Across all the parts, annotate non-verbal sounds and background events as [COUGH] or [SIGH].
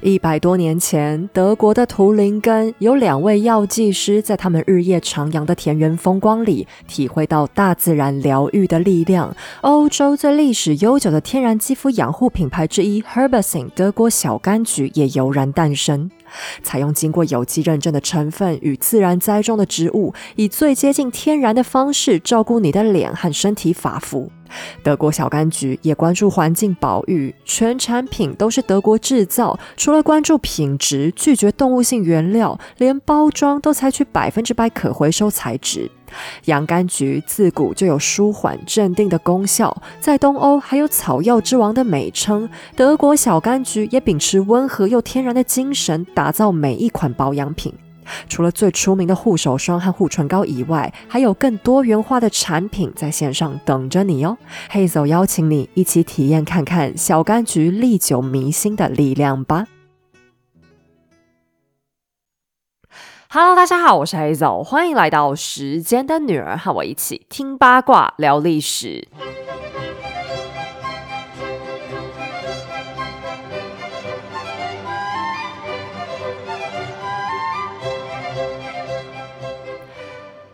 一百多年前，德国的图林根有两位药剂师，在他们日夜徜徉的田园风光里，体会到大自然疗愈的力量。欧洲最历史悠久的天然肌肤养护品牌之一 herbasin 德国小柑橘也油然诞生。采用经过有机认证的成分与自然栽种的植物，以最接近天然的方式照顾你的脸和身体发肤。德国小柑橘也关注环境保育，全产品都是德国制造。除了关注品质，拒绝动物性原料，连包装都采取百分之百可回收材质。洋甘菊自古就有舒缓镇定的功效，在东欧还有草药之王的美称。德国小柑橘也秉持温和又天然的精神，打造每一款保养品。除了最出名的护手霜和护唇膏以外，还有更多元化的产品在线上等着你哦。黑走邀请你一起体验看看小柑橘历久弥新的力量吧。Hello，大家好，我是黑走，欢迎来到时间的女儿，和我一起听八卦聊历史。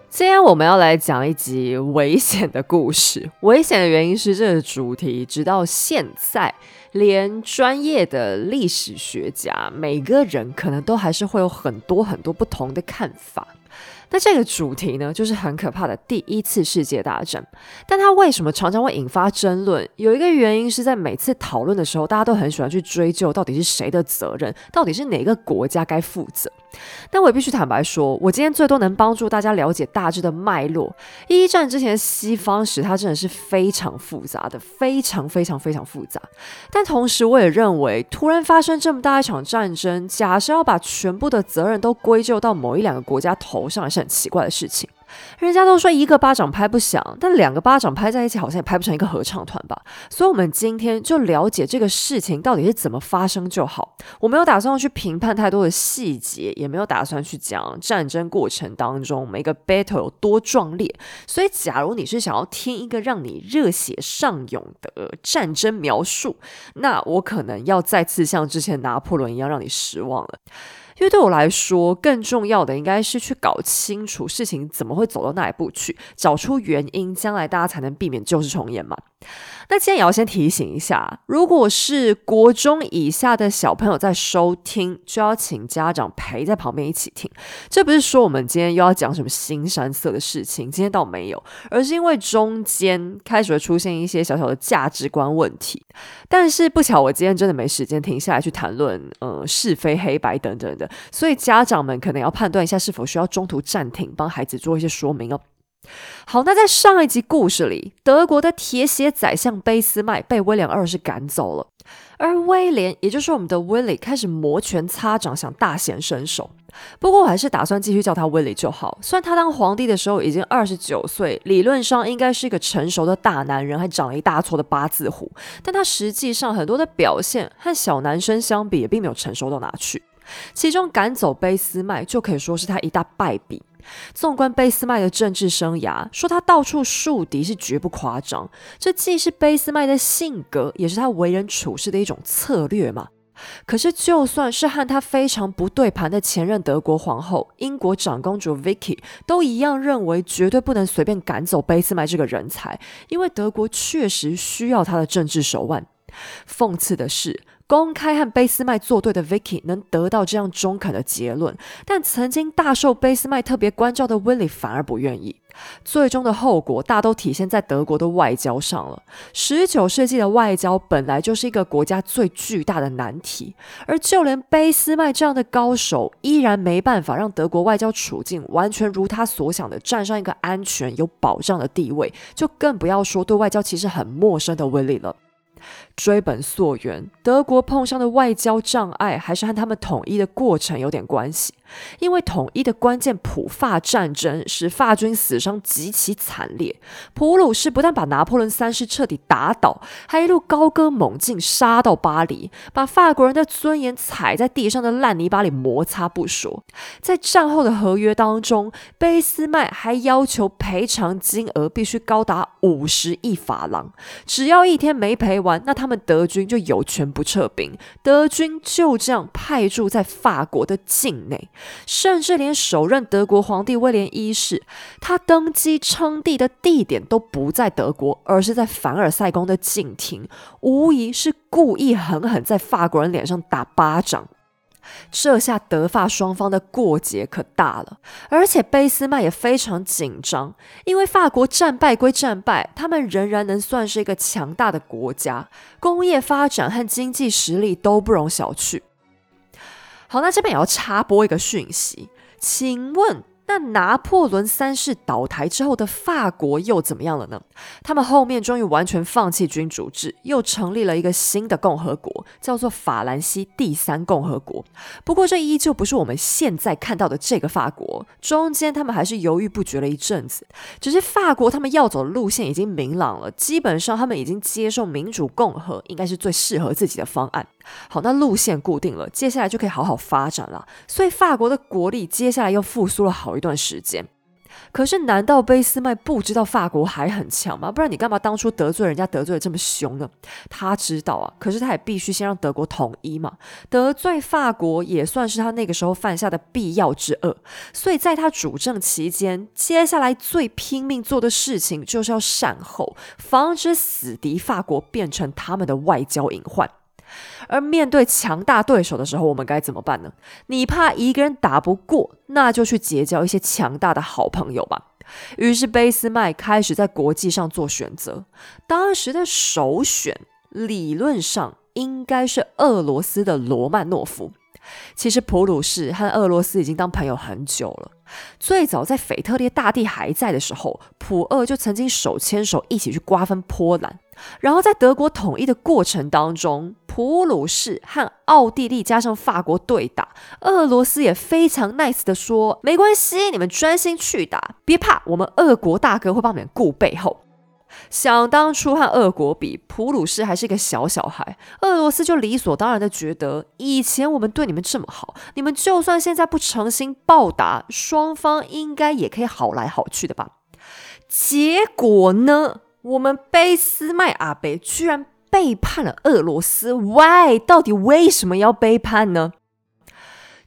今天我们要来讲一集危险的故事。危险的原因是这个主题，直到现在，连专业的历史学家，每个人可能都还是会有很多很多不同的看法。那这个主题呢，就是很可怕的第一次世界大战。但它为什么常常会引发争论？有一个原因是在每次讨论的时候，大家都很喜欢去追究到底是谁的责任，到底是哪个国家该负责。但我也必须坦白说，我今天最多能帮助大家了解大致的脉络。一战之前西方史，它真的是非常复杂的，非常非常非常复杂。但同时，我也认为，突然发生这么大一场战争，假设要把全部的责任都归咎到某一两个国家头上，很奇怪的事情。人家都说一个巴掌拍不响，但两个巴掌拍在一起好像也拍不成一个合唱团吧。所以，我们今天就了解这个事情到底是怎么发生就好。我没有打算要去评判太多的细节，也没有打算去讲战争过程当中每个 battle 有多壮烈。所以，假如你是想要听一个让你热血上涌的战争描述，那我可能要再次像之前拿破仑一样让你失望了。因为对我来说，更重要的应该是去搞清楚事情怎么会走到那一步去，找出原因，将来大家才能避免旧事重演嘛。那今天也要先提醒一下，如果是国中以下的小朋友在收听，就要请家长陪在旁边一起听。这不是说我们今天又要讲什么新山色的事情，今天倒没有，而是因为中间开始会出现一些小小的价值观问题。但是不巧，我今天真的没时间停下来去谈论，呃，是非黑白等等的，所以家长们可能要判断一下是否需要中途暂停，帮孩子做一些说明哦。好，那在上一集故事里，德国的铁血宰相俾斯麦被威廉二世赶走了，而威廉，也就是我们的威利，开始摩拳擦掌，想大显身手。不过我还是打算继续叫他威利就好。虽然他当皇帝的时候已经二十九岁，理论上应该是一个成熟的大男人，还长了一大撮的八字胡，但他实际上很多的表现和小男生相比，也并没有成熟到哪去。其中赶走俾斯麦，就可以说是他一大败笔。纵观贝斯麦的政治生涯，说他到处树敌是绝不夸张。这既是贝斯麦的性格，也是他为人处事的一种策略嘛。可是，就算是和他非常不对盘的前任德国皇后、英国长公主 Vicky，都一样认为绝对不能随便赶走贝斯麦这个人才，因为德国确实需要他的政治手腕。讽刺的是。公开和俾斯麦作对的 Vicky 能得到这样中肯的结论，但曾经大受俾斯麦特别关照的 Willie 反而不愿意。最终的后果大都体现在德国的外交上了。十九世纪的外交本来就是一个国家最巨大的难题，而就连俾斯麦这样的高手，依然没办法让德国外交处境完全如他所想的站上一个安全有保障的地位，就更不要说对外交其实很陌生的 Willie 了。追本溯源，德国碰上的外交障碍，还是和他们统一的过程有点关系。因为统一的关键普法战争使法军死伤极其惨烈。普鲁士不但把拿破仑三世彻底打倒，还一路高歌猛进，杀到巴黎，把法国人的尊严踩在地上的烂泥巴里摩擦不说。在战后的合约当中，俾斯麦还要求赔偿金额必须高达五十亿法郎，只要一天没赔完，那他们德军就有权不撤兵。德军就这样派驻在法国的境内。甚至连首任德国皇帝威廉一世，他登基称帝的地点都不在德国，而是在凡尔赛宫的静厅，无疑是故意狠狠在法国人脸上打巴掌。这下德法双方的过节可大了，而且俾斯麦也非常紧张，因为法国战败归战败，他们仍然能算是一个强大的国家，工业发展和经济实力都不容小觑。好，那这边也要插播一个讯息，请问。那拿破仑三世倒台之后的法国又怎么样了呢？他们后面终于完全放弃君主制，又成立了一个新的共和国，叫做法兰西第三共和国。不过这依旧不是我们现在看到的这个法国，中间他们还是犹豫不决了一阵子。只是法国他们要走的路线已经明朗了，基本上他们已经接受民主共和应该是最适合自己的方案。好，那路线固定了，接下来就可以好好发展了。所以法国的国力接下来又复苏了好一段时间。可是，难道俾斯麦不知道法国还很强吗？不然你干嘛当初得罪人家得罪的这么凶呢？他知道啊，可是他也必须先让德国统一嘛。得罪法国也算是他那个时候犯下的必要之恶。所以在他主政期间，接下来最拼命做的事情就是要善后，防止死敌法国变成他们的外交隐患。而面对强大对手的时候，我们该怎么办呢？你怕一个人打不过，那就去结交一些强大的好朋友吧。于是，贝斯麦开始在国际上做选择。当时的首选，理论上应该是俄罗斯的罗曼诺夫。其实，普鲁士和俄罗斯已经当朋友很久了。最早在腓特烈大帝还在的时候，普俄就曾经手牵手一起去瓜分波兰。然后在德国统一的过程当中，普鲁士和奥地利加上法国对打，俄罗斯也非常 nice 的说：“没关系，你们专心去打，别怕，我们俄国大哥会帮你们顾背后。”想当初和俄国比，普鲁士还是一个小小孩，俄罗斯就理所当然的觉得，以前我们对你们这么好，你们就算现在不诚心报答，双方应该也可以好来好去的吧？结果呢？我们俾斯麦阿贝居然背叛了俄罗斯，Why？到底为什么要背叛呢？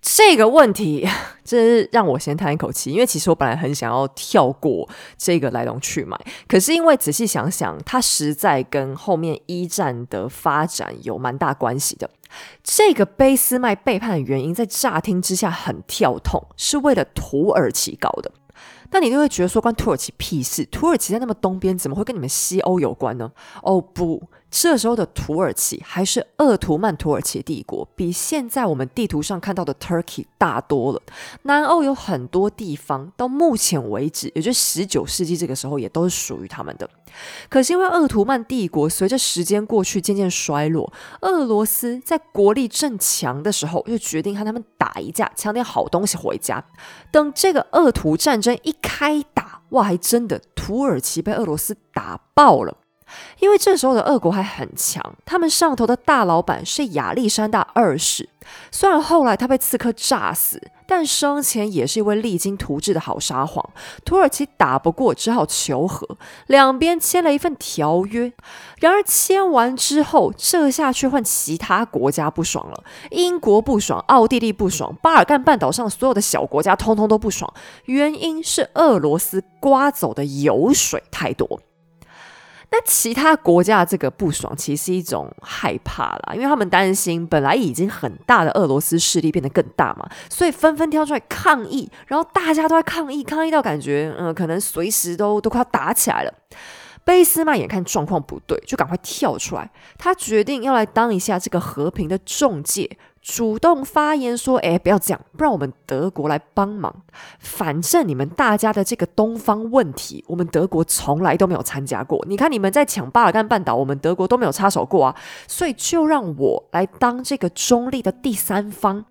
这个问题 [LAUGHS] 真是让我先叹一口气，因为其实我本来很想要跳过这个来龙去脉，可是因为仔细想想，它实在跟后面一战的发展有蛮大关系的。这个卑斯麦背叛的原因，在乍听之下很跳痛，是为了土耳其搞的。那你就会觉得说关土耳其屁事？土耳其在那么东边，怎么会跟你们西欧有关呢？哦不，这时候的土耳其还是鄂图曼土耳其帝国，比现在我们地图上看到的 Turkey 大多了。南欧有很多地方，到目前为止，也就十九世纪这个时候，也都是属于他们的。可是因为鄂图曼帝国随着时间过去渐渐衰落，俄罗斯在国力正强的时候，就决定和他们打一架，抢点好东西回家。等这个鄂图战争一开打，哇，还真的土耳其被俄罗斯打爆了。因为这时候的俄国还很强，他们上头的大老板是亚历山大二世。虽然后来他被刺客炸死，但生前也是一位励精图治的好沙皇。土耳其打不过，只好求和，两边签了一份条约。然而签完之后，这下却换其他国家不爽了。英国不爽，奥地利不爽，巴尔干半岛上所有的小国家通通都不爽。原因是俄罗斯刮走的油水太多。那其他国家这个不爽，其实是一种害怕啦，因为他们担心本来已经很大的俄罗斯势力变得更大嘛，所以纷纷跳出来抗议，然后大家都在抗议，抗议到感觉，嗯，可能随时都都快要打起来了。贝斯曼眼看状况不对，就赶快跳出来，他决定要来当一下这个和平的中介。主动发言说：“哎，不要这样，不然我们德国来帮忙。反正你们大家的这个东方问题，我们德国从来都没有参加过。你看你们在抢巴尔干半岛，我们德国都没有插手过啊。所以就让我来当这个中立的第三方。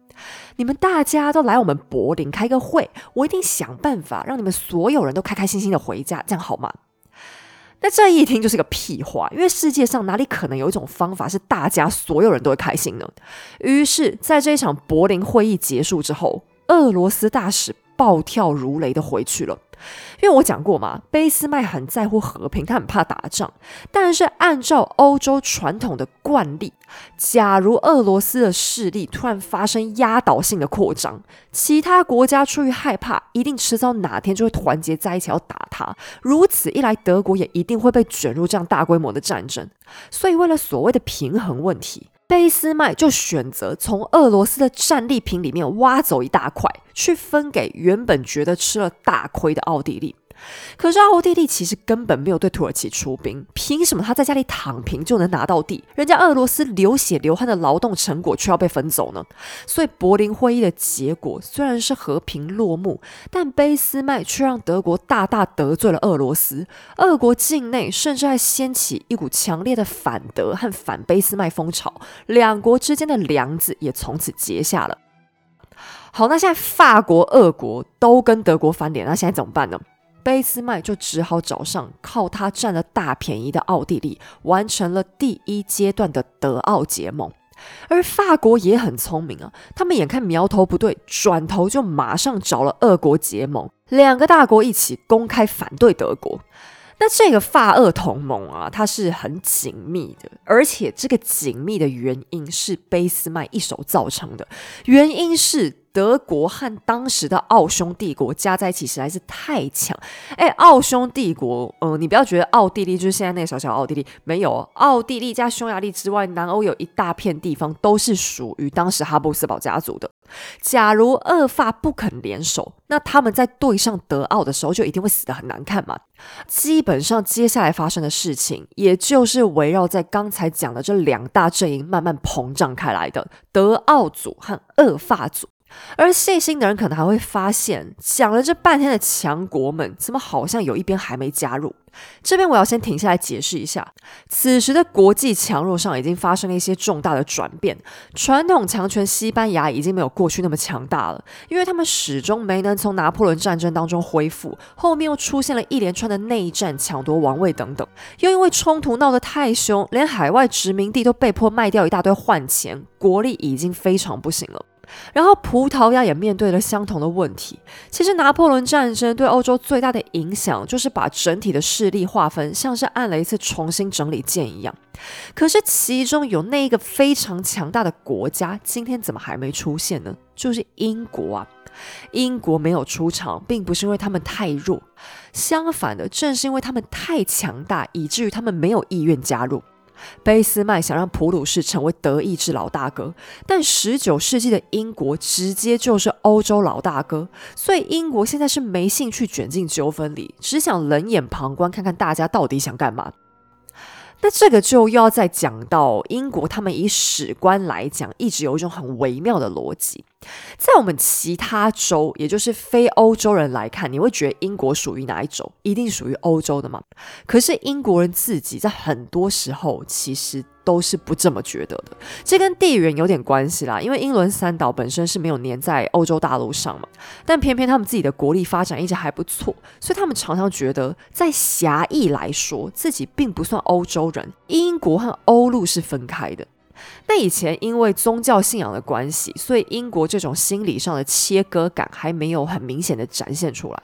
你们大家都来我们柏林开个会，我一定想办法让你们所有人都开开心心的回家，这样好吗？那这一听就是个屁话，因为世界上哪里可能有一种方法是大家所有人都会开心呢？于是，在这一场柏林会议结束之后，俄罗斯大使暴跳如雷的回去了。因为我讲过嘛，俾斯麦很在乎和平，他很怕打仗。但是按照欧洲传统的惯例，假如俄罗斯的势力突然发生压倒性的扩张，其他国家出于害怕，一定迟早哪天就会团结在一起要打他。如此一来，德国也一定会被卷入这样大规模的战争。所以，为了所谓的平衡问题。贝斯麦就选择从俄罗斯的战利品里面挖走一大块，去分给原本觉得吃了大亏的奥地利。可是奥地利其实根本没有对土耳其出兵，凭什么他在家里躺平就能拿到地？人家俄罗斯流血流汗的劳动成果却要被分走呢？所以柏林会议的结果虽然是和平落幕，但卑斯麦却让德国大大得罪了俄罗斯。俄国境内甚至还掀起一股强烈的反德和反卑斯麦风潮，两国之间的梁子也从此结下了。好，那现在法国、俄国都跟德国翻脸，那现在怎么办呢？俾斯麦就只好找上靠他占了大便宜的奥地利，完成了第一阶段的德奥结盟。而法国也很聪明啊，他们眼看苗头不对，转头就马上找了俄国结盟，两个大国一起公开反对德国。那这个法俄同盟啊，它是很紧密的，而且这个紧密的原因是俾斯麦一手造成的，原因是。德国和当时的奥匈帝国加在一起实在是太强。哎，奥匈帝国，嗯，你不要觉得奥地利就是现在那个小小奥地利，没有，奥地利加匈牙利之外，南欧有一大片地方都是属于当时哈布斯堡家族的。假如恶法不肯联手，那他们在对上德奥的时候就一定会死得很难看嘛。基本上接下来发生的事情，也就是围绕在刚才讲的这两大阵营慢慢膨胀开来的德奥组和恶法组。而细心的人可能还会发现，讲了这半天的强国们，怎么好像有一边还没加入？这边我要先停下来解释一下，此时的国际强弱上已经发生了一些重大的转变。传统强权西班牙已经没有过去那么强大了，因为他们始终没能从拿破仑战争当中恢复，后面又出现了一连串的内战、抢夺王位等等，又因为冲突闹得太凶，连海外殖民地都被迫卖掉一大堆换钱，国力已经非常不行了。然后葡萄牙也面对了相同的问题。其实拿破仑战争对欧洲最大的影响，就是把整体的势力划分像是按了一次重新整理键一样。可是其中有那一个非常强大的国家，今天怎么还没出现呢？就是英国啊！英国没有出场，并不是因为他们太弱，相反的，正是因为他们太强大，以至于他们没有意愿加入。俾斯麦想让普鲁士成为德意志老大哥，但十九世纪的英国直接就是欧洲老大哥，所以英国现在是没兴趣卷进纠纷里，只想冷眼旁观，看看大家到底想干嘛。那这个就又要再讲到英国，他们以史观来讲，一直有一种很微妙的逻辑。在我们其他州，也就是非欧洲人来看，你会觉得英国属于哪一州？一定属于欧洲的吗？可是英国人自己在很多时候其实都是不这么觉得的。这跟地缘有点关系啦，因为英伦三岛本身是没有粘在欧洲大陆上嘛，但偏偏他们自己的国力发展一直还不错，所以他们常常觉得，在狭义来说，自己并不算欧洲人。英国和欧陆是分开的。那以前因为宗教信仰的关系，所以英国这种心理上的切割感还没有很明显的展现出来。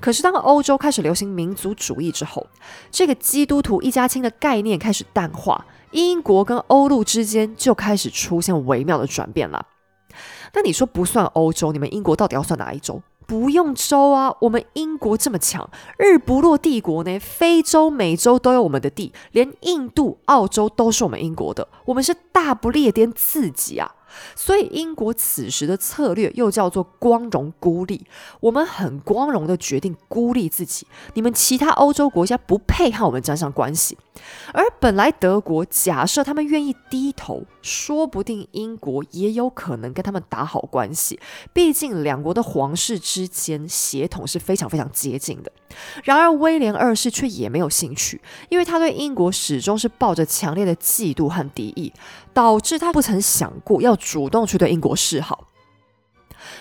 可是当欧洲开始流行民族主义之后，这个基督徒一家亲的概念开始淡化，英国跟欧陆之间就开始出现微妙的转变了。那你说不算欧洲，你们英国到底要算哪一州？不用州啊，我们英国这么强，日不落帝国呢？非洲、美洲都有我们的地，连印度、澳洲都是我们英国的，我们是大不列颠自己啊！所以英国此时的策略又叫做光荣孤立，我们很光荣的决定孤立自己，你们其他欧洲国家不配和我们沾上关系。而本来德国假设他们愿意低头，说不定英国也有可能跟他们打好关系，毕竟两国的皇室之间血统是非常非常接近的。然而威廉二世却也没有兴趣，因为他对英国始终是抱着强烈的嫉妒和敌意，导致他不曾想过要主动去对英国示好。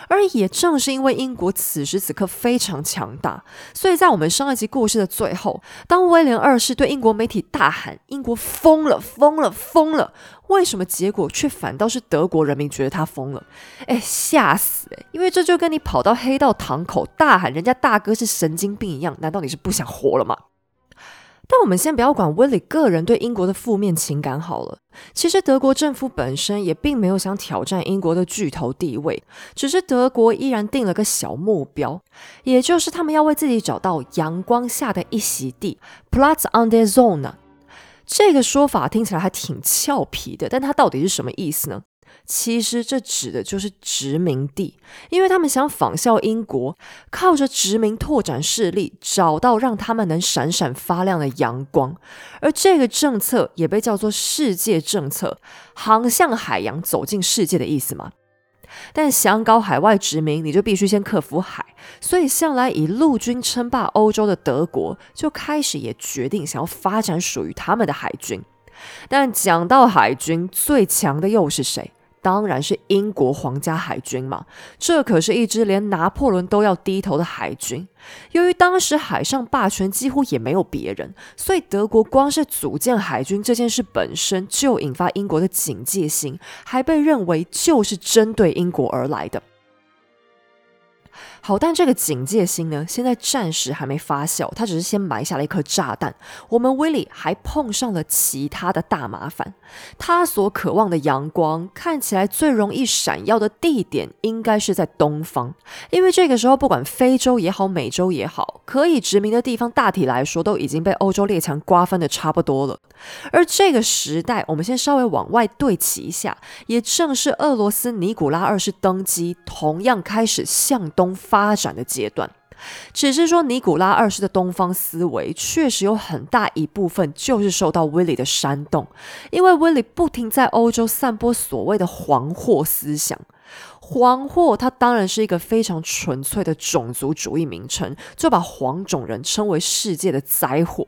而也正是因为英国此时此刻非常强大，所以在我们上一集故事的最后，当威廉二世对英国媒体大喊“英国疯了，疯了，疯了”，为什么结果却反倒是德国人民觉得他疯了？哎，吓死！哎，因为这就跟你跑到黑道堂口大喊人家大哥是神经病一样，难道你是不想活了吗？但我们先不要管威利个人对英国的负面情感好了。其实德国政府本身也并没有想挑战英国的巨头地位，只是德国依然定了个小目标，也就是他们要为自己找到阳光下的一席地 （Platz on the Zone）。这个说法听起来还挺俏皮的，但它到底是什么意思呢？其实这指的就是殖民地，因为他们想仿效英国，靠着殖民拓展势力，找到让他们能闪闪发亮的阳光。而这个政策也被叫做世界政策，航向海洋，走进世界的意思嘛。但想搞海外殖民，你就必须先克服海，所以向来以陆军称霸欧洲的德国，就开始也决定想要发展属于他们的海军。但讲到海军，最强的又是谁？当然是英国皇家海军嘛，这可是一支连拿破仑都要低头的海军。由于当时海上霸权几乎也没有别人，所以德国光是组建海军这件事本身就引发英国的警戒心，还被认为就是针对英国而来的。好，但这个警戒心呢，现在暂时还没发酵，他只是先埋下了一颗炸弹。我们威利还碰上了其他的大麻烦，他所渴望的阳光看起来最容易闪耀的地点，应该是在东方，因为这个时候不管非洲也好，美洲也好，可以殖民的地方，大体来说都已经被欧洲列强瓜分的差不多了。而这个时代，我们先稍微往外对齐一下，也正是俄罗斯尼古拉二世登基，同样开始向东。发展的阶段，只是说尼古拉二世的东方思维确实有很大一部分就是受到威利的煽动，因为威利不停在欧洲散播所谓的黄祸思想。黄祸，它当然是一个非常纯粹的种族主义名称，就把黄种人称为世界的灾祸。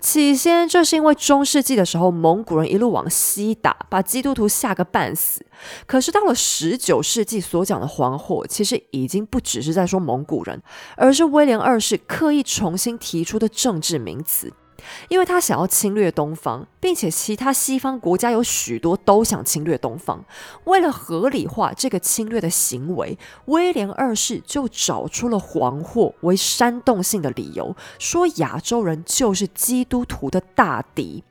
起先，这是因为中世纪的时候，蒙古人一路往西打，把基督徒吓个半死。可是到了十九世纪，所讲的黄祸，其实已经不只是在说蒙古人，而是威廉二世刻意重新提出的政治名词。因为他想要侵略东方，并且其他西方国家有许多都想侵略东方。为了合理化这个侵略的行为，威廉二世就找出了黄祸为煽动性的理由，说亚洲人就是基督徒的大敌。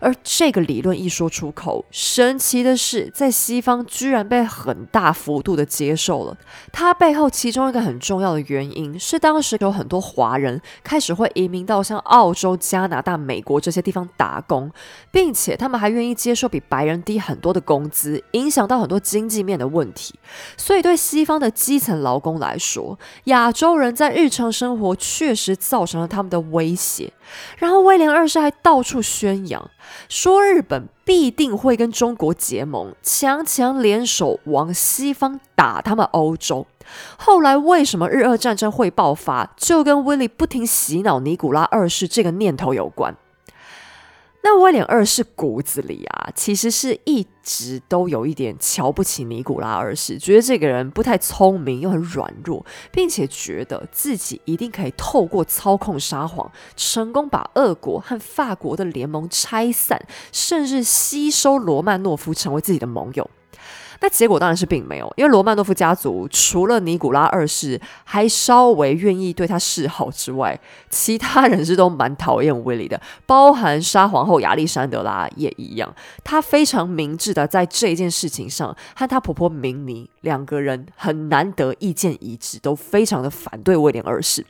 而这个理论一说出口，神奇的是，在西方居然被很大幅度的接受了。它背后其中一个很重要的原因是，当时有很多华人开始会移民到像澳洲、加拿大、美国这些地方打工，并且他们还愿意接受比白人低很多的工资，影响到很多经济面的问题。所以对西方的基层劳工来说，亚洲人在日常生活确实造成了他们的威胁。然后威廉二世还到处宣扬。说日本必定会跟中国结盟，强强联手往西方打他们欧洲。后来为什么日俄战争会爆发，就跟威利不停洗脑尼古拉二世这个念头有关。那威廉二世骨子里啊，其实是一直都有一点瞧不起尼古拉二世，觉得这个人不太聪明又很软弱，并且觉得自己一定可以透过操控沙皇，成功把俄国和法国的联盟拆散，甚至吸收罗曼诺夫成为自己的盟友。那结果当然是并没有，因为罗曼诺夫家族除了尼古拉二世还稍微愿意对他示好之外，其他人是都蛮讨厌威利的，包含沙皇后亚历山德拉也一样。她非常明智的在这件事情上和她婆婆明妮两个人很难得意见一致，都非常的反对威廉二世。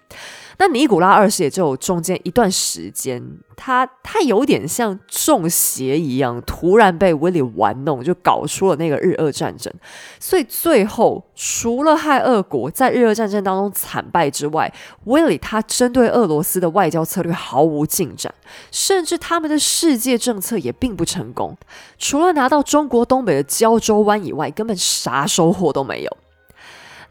那尼古拉二世也就中间一段时间，他他有点像中邪一样，突然被威利玩弄，就搞出了那个日俄战争。所以最后，除了害俄国在日俄战争当中惨败之外，威利他针对俄罗斯的外交策略毫无进展，甚至他们的世界政策也并不成功。除了拿到中国东北的胶州湾以外，根本啥收获都没有。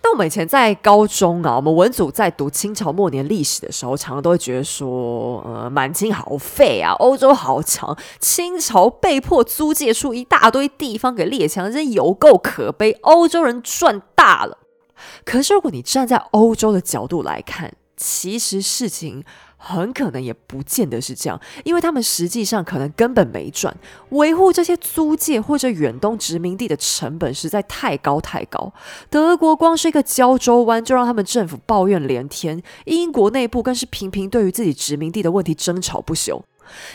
但我们以前在高中啊，我们文组在读清朝末年历史的时候，常常都会觉得说，呃，满清好废啊，欧洲好强，清朝被迫租借出一大堆地方给列强，真有够可悲，欧洲人赚大了。可是如果你站在欧洲的角度来看，其实事情很可能也不见得是这样，因为他们实际上可能根本没赚。维护这些租界或者远东殖民地的成本实在太高太高。德国光是一个胶州湾就让他们政府抱怨连天，英国内部更是频频对于自己殖民地的问题争吵不休。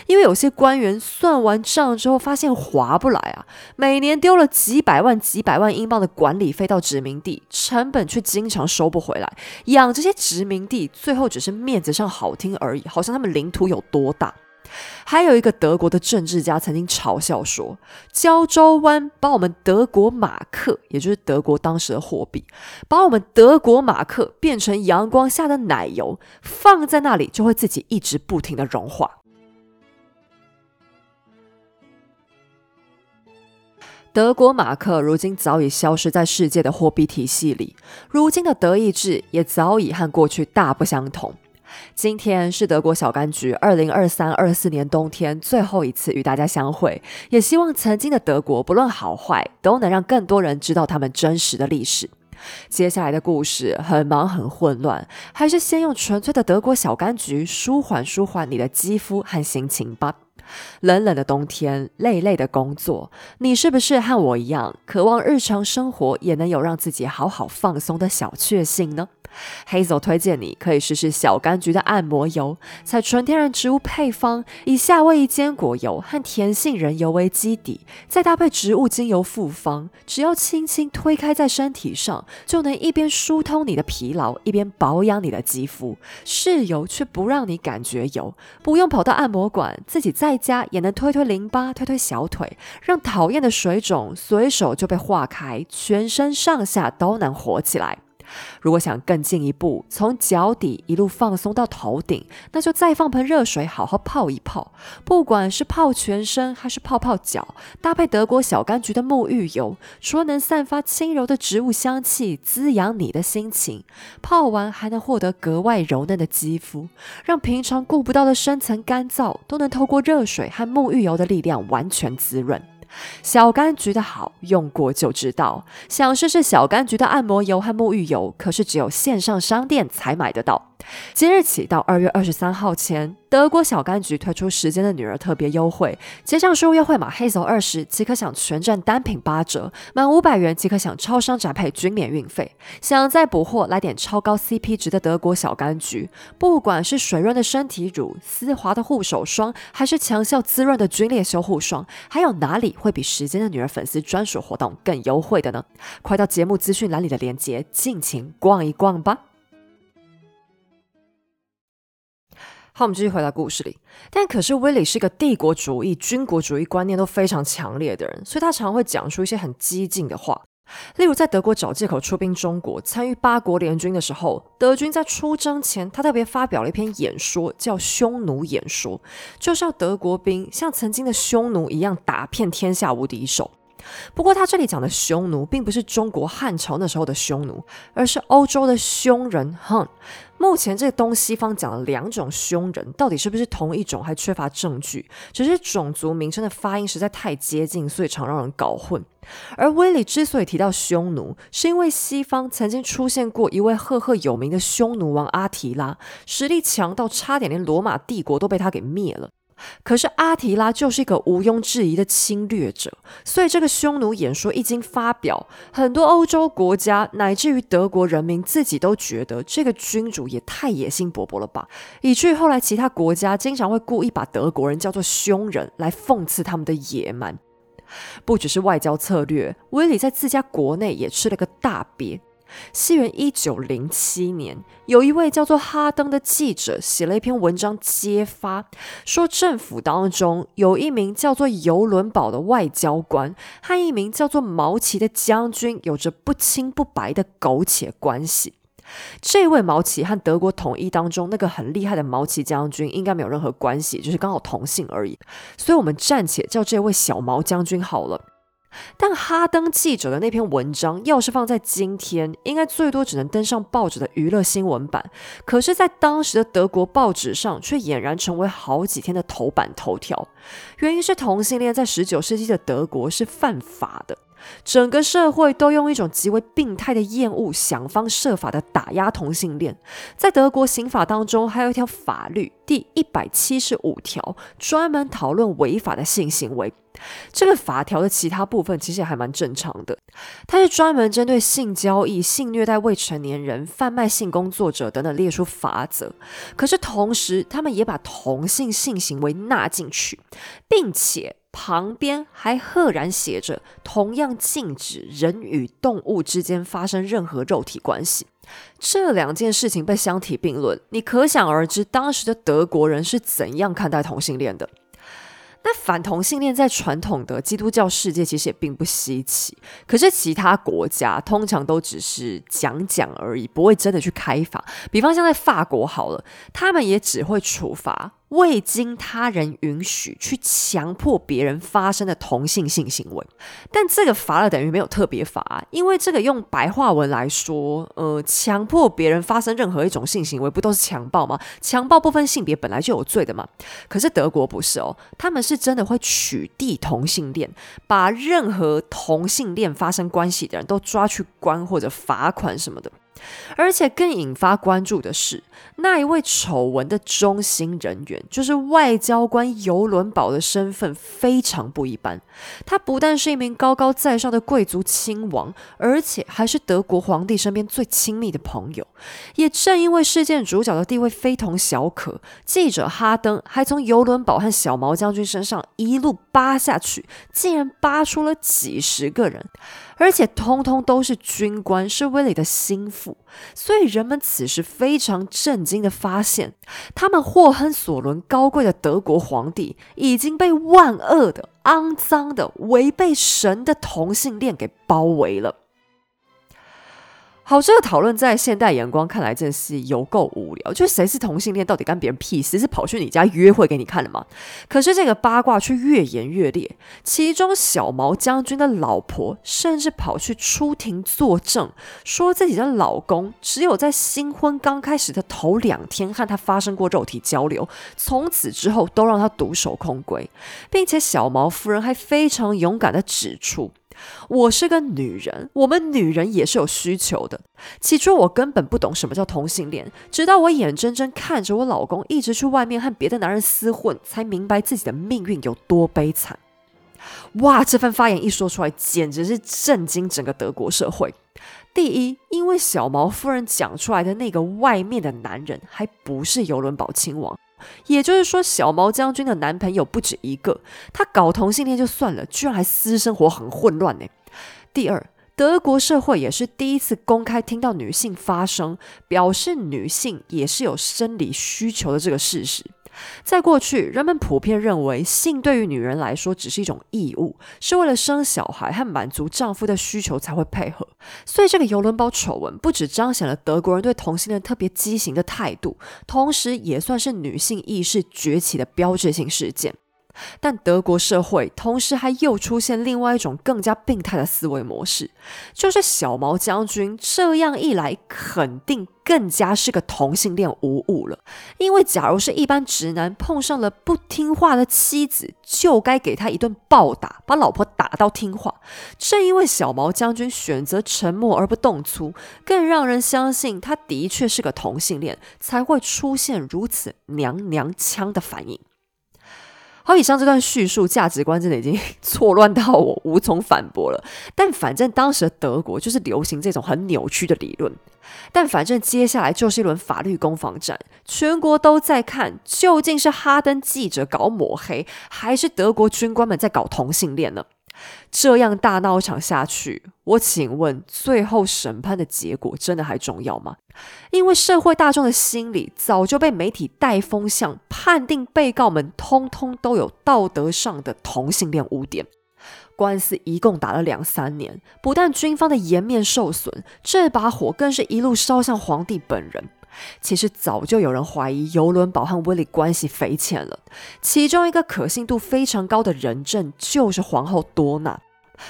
因为有些官员算完账之后发现划不来啊，每年丢了几百万、几百万英镑的管理费到殖民地，成本却经常收不回来。养这些殖民地，最后只是面子上好听而已，好像他们领土有多大。还有一个德国的政治家曾经嘲笑说：“胶州湾把我们德国马克，也就是德国当时的货币，把我们德国马克变成阳光下的奶油，放在那里就会自己一直不停的融化。”德国马克如今早已消失在世界的货币体系里，如今的德意志也早已和过去大不相同。今天是德国小柑橘二零二三二四年冬天最后一次与大家相会，也希望曾经的德国不论好坏，都能让更多人知道他们真实的历史。接下来的故事很忙很混乱，还是先用纯粹的德国小柑橘舒缓舒缓你的肌肤和心情吧。冷冷的冬天，累累的工作，你是不是和我一样，渴望日常生活也能有让自己好好放松的小确幸呢？黑总推荐你可以试试小柑橘的按摩油，采纯天然植物配方，以夏威夷坚果油和甜杏仁油为基底，再搭配植物精油复方，只要轻轻推开在身体上，就能一边疏通你的疲劳，一边保养你的肌肤，是油却不让你感觉油，不用跑到按摩馆，自己在在家也能推推淋巴、推推小腿，让讨厌的水肿随手就被化开，全身上下都能活起来。如果想更进一步，从脚底一路放松到头顶，那就再放盆热水，好好泡一泡。不管是泡全身还是泡泡脚，搭配德国小柑橘的沐浴油，除了能散发轻柔的植物香气，滋养你的心情，泡完还能获得格外柔嫩的肌肤，让平常顾不到的深层干燥，都能透过热水和沐浴油的力量完全滋润。小柑橘的好用过就知道，想试试小柑橘的按摩油和沐浴油，可是只有线上商店才买得到。即日起到二月二十三号前，德国小柑橘推出时间的女儿特别优惠，结账输入优惠码 Hazel 二十即可享全站单品八折，满五百元即可享超商展配均免运费。想再补货，来点超高 CP 值的德国小柑橘，不管是水润的身体乳、丝滑的护手霜，还是强效滋润的皲裂修护霜，还有哪里会比时间的女儿粉丝专属活动更优惠的呢？快到节目资讯栏里的链接，尽情逛一逛吧。好，我们继续回到故事里。但可是威利是一个帝国主义、军国主义观念都非常强烈的人，所以他常会讲出一些很激进的话。例如，在德国找借口出兵中国、参与八国联军的时候，德军在出征前，他特别发表了一篇演说，叫“匈奴演说”，就是要德国兵像曾经的匈奴一样，打遍天下无敌手。不过，他这里讲的匈奴，并不是中国汉朝那时候的匈奴，而是欧洲的匈人。哼，目前这个东西方讲了两种匈人，到底是不是同一种，还缺乏证据。只是种族名称的发音实在太接近，所以常让人搞混。而威利之所以提到匈奴，是因为西方曾经出现过一位赫赫有名的匈奴王阿提拉，实力强到差点连罗马帝国都被他给灭了。可是阿提拉就是一个毋庸置疑的侵略者，所以这个匈奴演说一经发表，很多欧洲国家乃至于德国人民自己都觉得这个君主也太野心勃勃了吧，以至于后来其他国家经常会故意把德国人叫做匈人，来讽刺他们的野蛮。不只是外交策略，威利在自家国内也吃了个大瘪。西元一九零七年，有一位叫做哈登的记者写了一篇文章揭发，说政府当中有一名叫做尤伦堡的外交官和一名叫做毛奇的将军有着不清不白的苟且关系。这位毛奇和德国统一当中那个很厉害的毛奇将军应该没有任何关系，就是刚好同姓而已。所以，我们暂且叫这位小毛将军好了。但哈登记者的那篇文章，要是放在今天，应该最多只能登上报纸的娱乐新闻版。可是，在当时的德国报纸上，却俨然成为好几天的头版头条。原因是同性恋在十九世纪的德国是犯法的。整个社会都用一种极为病态的厌恶，想方设法的打压同性恋。在德国刑法当中，还有一条法律第一百七十五条，专门讨论违法的性行为。这个法条的其他部分其实还蛮正常的，它是专门针对性交易、性虐待未成年人、贩卖性工作者等等列出法则。可是同时，他们也把同性性行为纳进去，并且旁边还赫然写着，同样禁止人与动物之间发生任何肉体关系。这两件事情被相提并论，你可想而知，当时的德国人是怎样看待同性恋的。那反同性恋在传统的基督教世界其实也并不稀奇，可是其他国家通常都只是讲讲而已，不会真的去开法。比方像在法国好了，他们也只会处罚。未经他人允许去强迫别人发生的同性性行为，但这个罚了等于没有特别罚，因为这个用白话文来说，呃，强迫别人发生任何一种性行为，不都是强暴吗？强暴不分性别本来就有罪的嘛。可是德国不是哦，他们是真的会取缔同性恋，把任何同性恋发生关系的人都抓去关或者罚款什么的。而且更引发关注的是，那一位丑闻的中心人员，就是外交官尤伦堡的身份非常不一般。他不但是一名高高在上的贵族亲王，而且还是德国皇帝身边最亲密的朋友。也正因为事件主角的地位非同小可，记者哈登还从尤伦堡和小毛将军身上一路扒下去，竟然扒出了几十个人。而且通通都是军官，是威廉的心腹，所以人们此时非常震惊的发现，他们霍亨索伦高贵的德国皇帝已经被万恶的、肮脏的、违背神的同性恋给包围了。好，这个讨论在现代眼光看来真是有够无聊。就谁是同性恋，到底干别人屁事？是跑去你家约会给你看的吗？可是这个八卦却越演越烈，其中小毛将军的老婆甚至跑去出庭作证，说自己的老公只有在新婚刚开始的头两天和他发生过肉体交流，从此之后都让他独守空闺，并且小毛夫人还非常勇敢的指出。我是个女人，我们女人也是有需求的。起初我根本不懂什么叫同性恋，直到我眼睁睁看着我老公一直去外面和别的男人厮混，才明白自己的命运有多悲惨。哇，这份发言一说出来，简直是震惊整个德国社会。第一，因为小毛夫人讲出来的那个外面的男人，还不是游轮堡亲王。也就是说，小毛将军的男朋友不止一个，他搞同性恋就算了，居然还私生活很混乱呢。第二，德国社会也是第一次公开听到女性发声，表示女性也是有生理需求的这个事实。在过去，人们普遍认为性对于女人来说只是一种义务，是为了生小孩和满足丈夫的需求才会配合。所以，这个游轮包丑闻不只彰显了德国人对同性恋特别畸形的态度，同时也算是女性意识崛起的标志性事件。但德国社会同时还又出现另外一种更加病态的思维模式，就是小毛将军这样一来，肯定更加是个同性恋无误了。因为假如是一般直男碰上了不听话的妻子，就该给他一顿暴打，把老婆打到听话。正因为小毛将军选择沉默而不动粗，更让人相信他的确是个同性恋，才会出现如此娘娘腔的反应。好，以上这段叙述价值观真的已经 [LAUGHS] 错乱到我无从反驳了。但反正当时的德国就是流行这种很扭曲的理论。但反正接下来就是一轮法律攻防战，全国都在看，究竟是哈登记者搞抹黑，还是德国军官们在搞同性恋呢？这样大闹一场下去，我请问，最后审判的结果真的还重要吗？因为社会大众的心理早就被媒体带风向，判定被告们通通都有道德上的同性恋污点。官司一共打了两三年，不但军方的颜面受损，这把火更是一路烧向皇帝本人。其实早就有人怀疑游轮堡和威利关系匪浅了，其中一个可信度非常高的人证就是皇后多娜。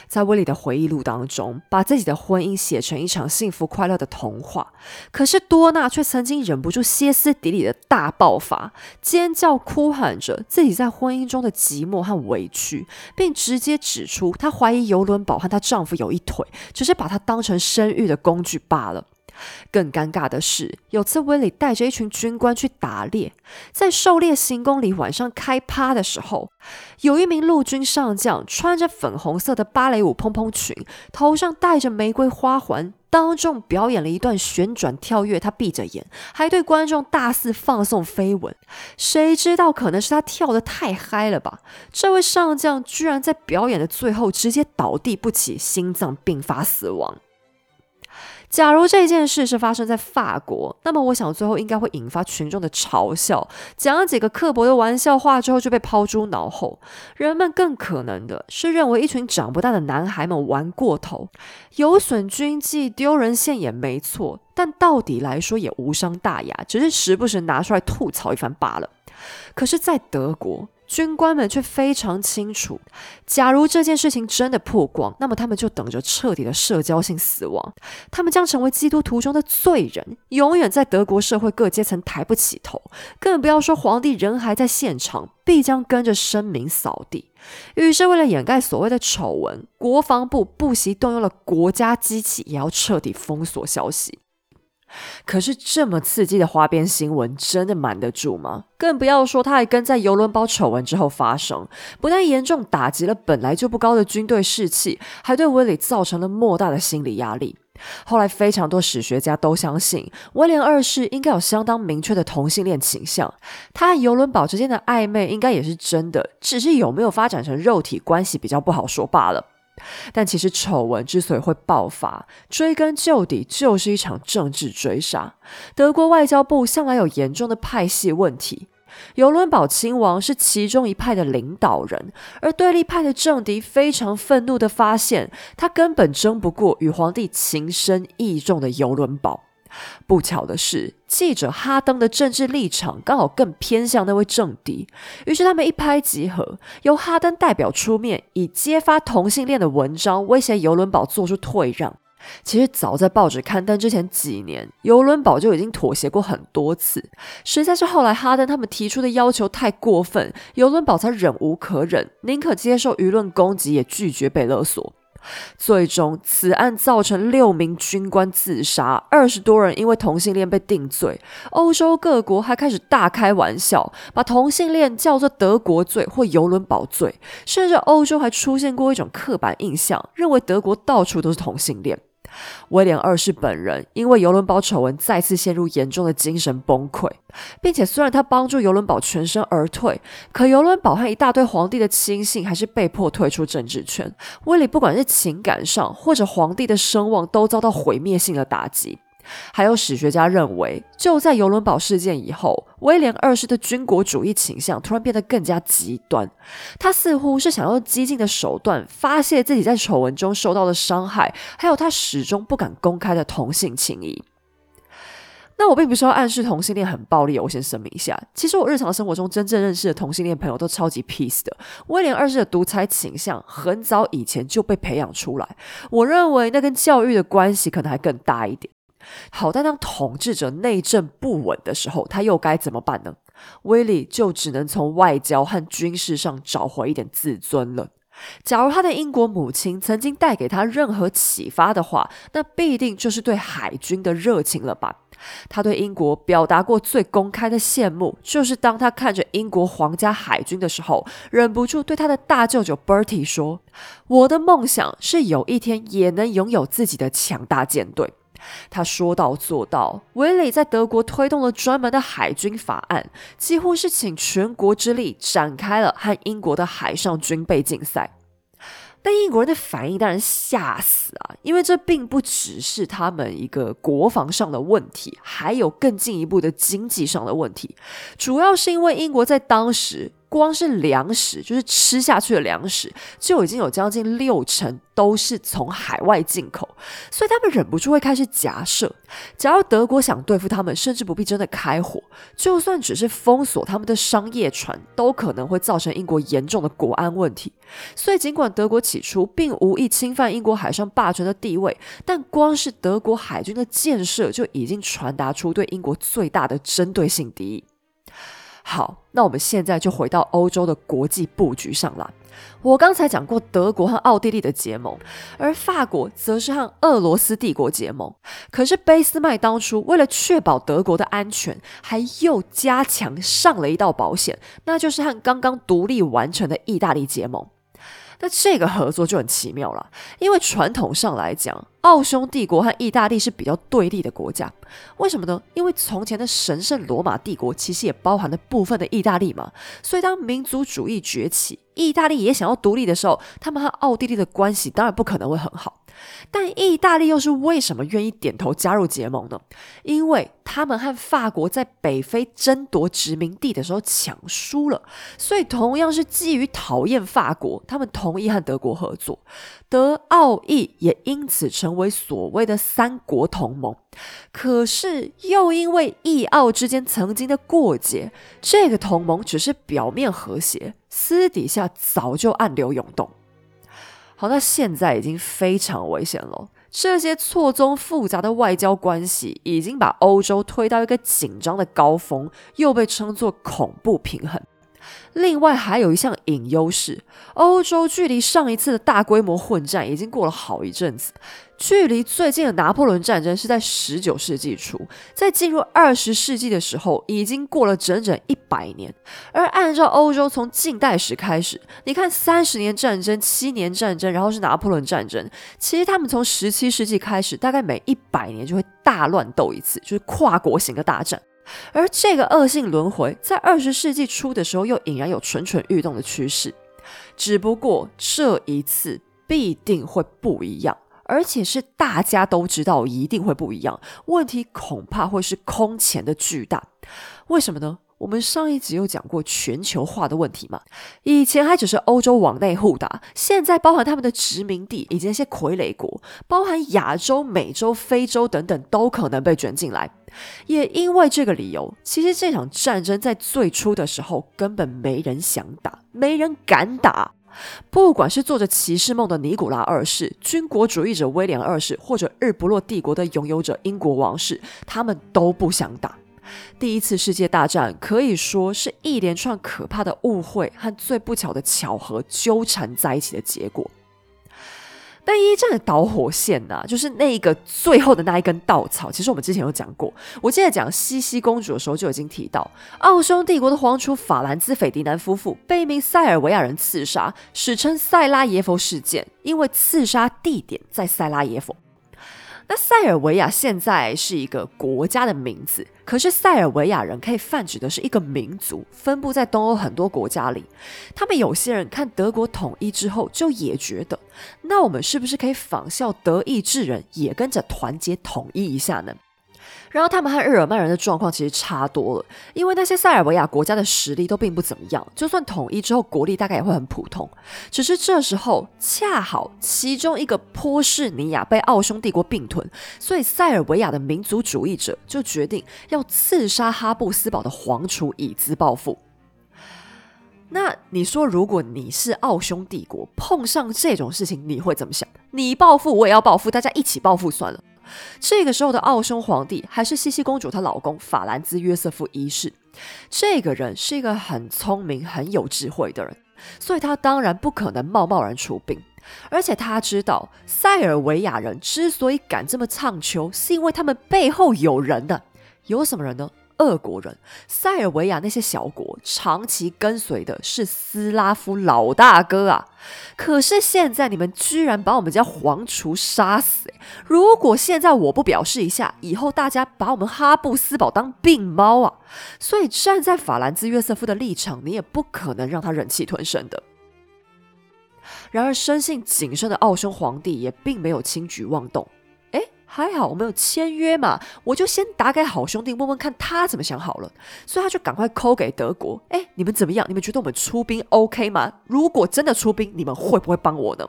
在威利的回忆录当中，把自己的婚姻写成一场幸福快乐的童话。可是多娜却曾经忍不住歇斯底里的大爆发，尖叫哭喊着自己在婚姻中的寂寞和委屈，并直接指出她怀疑尤伦堡和她丈夫有一腿，只是把她当成生育的工具罢了。更尴尬的是，有次威里带着一群军官去打猎，在狩猎行宫里晚上开趴的时候，有一名陆军上将穿着粉红色的芭蕾舞蓬蓬裙，头上戴着玫瑰花环，当众表演了一段旋转跳跃。他闭着眼，还对观众大肆放送飞吻。谁知道，可能是他跳得太嗨了吧？这位上将居然在表演的最后直接倒地不起，心脏病发死亡。假如这件事是发生在法国，那么我想最后应该会引发群众的嘲笑，讲了几个刻薄的玩笑话之后就被抛诸脑后。人们更可能的是认为一群长不大的男孩们玩过头，有损军纪、丢人现眼，没错。但到底来说也无伤大雅，只是时不时拿出来吐槽一番罢了。可是，在德国。军官们却非常清楚，假如这件事情真的曝光，那么他们就等着彻底的社交性死亡。他们将成为基督徒中的罪人，永远在德国社会各阶层抬不起头。更不要说皇帝人还在现场，必将跟着声名扫地。于是，为了掩盖所谓的丑闻，国防部不惜动用了国家机器，也要彻底封锁消息。可是这么刺激的花边新闻，真的瞒得住吗？更不要说他还跟在游轮堡丑闻之后发生，不但严重打击了本来就不高的军队士气，还对威廉造成了莫大的心理压力。后来，非常多史学家都相信威廉二世应该有相当明确的同性恋倾向，他和游轮堡之间的暧昧应该也是真的，只是有没有发展成肉体关系比较不好说罢了。但其实丑闻之所以会爆发，追根究底就是一场政治追杀。德国外交部向来有严重的派系问题，尤伦堡亲王是其中一派的领导人，而对立派的政敌非常愤怒的发现，他根本争不过与皇帝情深意重的尤伦堡。不巧的是，记者哈登的政治立场刚好更偏向那位政敌，于是他们一拍即合，由哈登代表出面，以揭发同性恋的文章威胁尤伦堡做出退让。其实早在报纸刊登之前几年，尤伦堡就已经妥协过很多次，实在是后来哈登他们提出的要求太过分，尤伦堡才忍无可忍，宁可接受舆论攻击，也拒绝被勒索。最终，此案造成六名军官自杀，二十多人因为同性恋被定罪。欧洲各国还开始大开玩笑，把同性恋叫做德国罪或游轮堡罪，甚至欧洲还出现过一种刻板印象，认为德国到处都是同性恋。威廉二世本人因为游轮堡丑闻再次陷入严重的精神崩溃，并且虽然他帮助游轮堡全身而退，可游轮堡和一大堆皇帝的亲信还是被迫退出政治圈。威廉不管是情感上或者皇帝的声望都遭到毁灭性的打击。还有史学家认为，就在游轮堡事件以后，威廉二世的军国主义倾向突然变得更加极端。他似乎是想用激进的手段发泄自己在丑闻中受到的伤害，还有他始终不敢公开的同性情谊。那我并不是要暗示同性恋很暴力，我先声明一下，其实我日常生活中真正认识的同性恋朋友都超级 peace 的。威廉二世的独裁倾向很早以前就被培养出来，我认为那跟教育的关系可能还更大一点。好，但当统治者内政不稳的时候，他又该怎么办呢？威利就只能从外交和军事上找回一点自尊了。假如他的英国母亲曾经带给他任何启发的话，那必定就是对海军的热情了吧？他对英国表达过最公开的羡慕，就是当他看着英国皇家海军的时候，忍不住对他的大舅舅 Bertie 说：“我的梦想是有一天也能拥有自己的强大舰队。”他说到做到，韦磊在德国推动了专门的海军法案，几乎是请全国之力展开了和英国的海上军备竞赛。但英国人的反应当然吓死啊，因为这并不只是他们一个国防上的问题，还有更进一步的经济上的问题。主要是因为英国在当时。光是粮食，就是吃下去的粮食，就已经有将近六成都是从海外进口。所以他们忍不住会开始假设，假如德国想对付他们，甚至不必真的开火，就算只是封锁他们的商业船，都可能会造成英国严重的国安问题。所以，尽管德国起初并无意侵犯英国海上霸权的地位，但光是德国海军的建设就已经传达出对英国最大的针对性敌意。好，那我们现在就回到欧洲的国际布局上了。我刚才讲过德国和奥地利的结盟，而法国则是和俄罗斯帝国结盟。可是俾斯麦当初为了确保德国的安全，还又加强上了一道保险，那就是和刚刚独立完成的意大利结盟。那这个合作就很奇妙了，因为传统上来讲，奥匈帝国和意大利是比较对立的国家。为什么呢？因为从前的神圣罗马帝国其实也包含了部分的意大利嘛，所以当民族主义崛起，意大利也想要独立的时候，他们和奥地利的关系当然不可能会很好。但意大利又是为什么愿意点头加入结盟呢？因为他们和法国在北非争夺殖民地的时候抢输了，所以同样是基于讨厌法国，他们同意和德国合作。德奥意也因此成为所谓的三国同盟。可是又因为意奥之间曾经的过节，这个同盟只是表面和谐，私底下早就暗流涌动。好，那现在已经非常危险了。这些错综复杂的外交关系已经把欧洲推到一个紧张的高峰，又被称作恐怖平衡。另外还有一项隐忧是，欧洲距离上一次的大规模混战已经过了好一阵子。距离最近的拿破仑战争是在十九世纪初，在进入二十世纪的时候，已经过了整整一百年。而按照欧洲从近代史开始，你看三十年战争、七年战争，然后是拿破仑战争，其实他们从十七世纪开始，大概每一百年就会大乱斗一次，就是跨国型的大战。而这个恶性轮回，在二十世纪初的时候，又隐然有蠢蠢欲动的趋势。只不过这一次必定会不一样，而且是大家都知道一定会不一样。问题恐怕会是空前的巨大。为什么呢？我们上一集有讲过全球化的问题嘛？以前还只是欧洲往内互打，现在包含他们的殖民地以及那些傀儡国，包含亚洲、美洲、非洲等等，都可能被卷进来。也因为这个理由，其实这场战争在最初的时候根本没人想打，没人敢打。不管是做着骑士梦的尼古拉二世、军国主义者威廉二世，或者日不落帝国的拥有者英国王室，他们都不想打。第一次世界大战可以说是一连串可怕的误会和最不巧的巧合纠缠在一起的结果。但一战的导火线呢，就是那一个最后的那一根稻草。其实我们之前有讲过，我记得讲西西公主的时候就已经提到，奥匈帝国的皇储法兰兹·斐迪南夫妇被一名塞尔维亚人刺杀，史称塞拉耶夫事件，因为刺杀地点在塞拉耶夫。那塞尔维亚现在是一个国家的名字，可是塞尔维亚人可以泛指的是一个民族，分布在东欧很多国家里。他们有些人看德国统一之后，就也觉得，那我们是不是可以仿效德意志人，也跟着团结统一一下呢？然后他们和日耳曼人的状况其实差多了，因为那些塞尔维亚国家的实力都并不怎么样，就算统一之后国力大概也会很普通。只是这时候恰好其中一个波士尼亚被奥匈帝国并吞，所以塞尔维亚的民族主义者就决定要刺杀哈布斯堡的皇储以资报复。那你说，如果你是奥匈帝国，碰上这种事情，你会怎么想？你报复，我也要报复，大家一起报复算了。这个时候的奥匈皇帝还是西西公主她老公法兰兹约瑟夫一世。这个人是一个很聪明、很有智慧的人，所以他当然不可能贸贸然出兵。而且他知道塞尔维亚人之所以敢这么唱秋，是因为他们背后有人的。有什么人呢？俄国人，塞尔维亚那些小国长期跟随的是斯拉夫老大哥啊！可是现在你们居然把我们家皇厨杀死！如果现在我不表示一下，以后大家把我们哈布斯堡当病猫啊！所以站在法兰兹约瑟夫的立场，你也不可能让他忍气吞声的。然而，生性谨慎的奥匈皇帝也并没有轻举妄动。还好我们有签约嘛，我就先打给好兄弟问问看他怎么想好了。所以他就赶快扣给德国，哎，你们怎么样？你们觉得我们出兵 OK 吗？如果真的出兵，你们会不会帮我呢？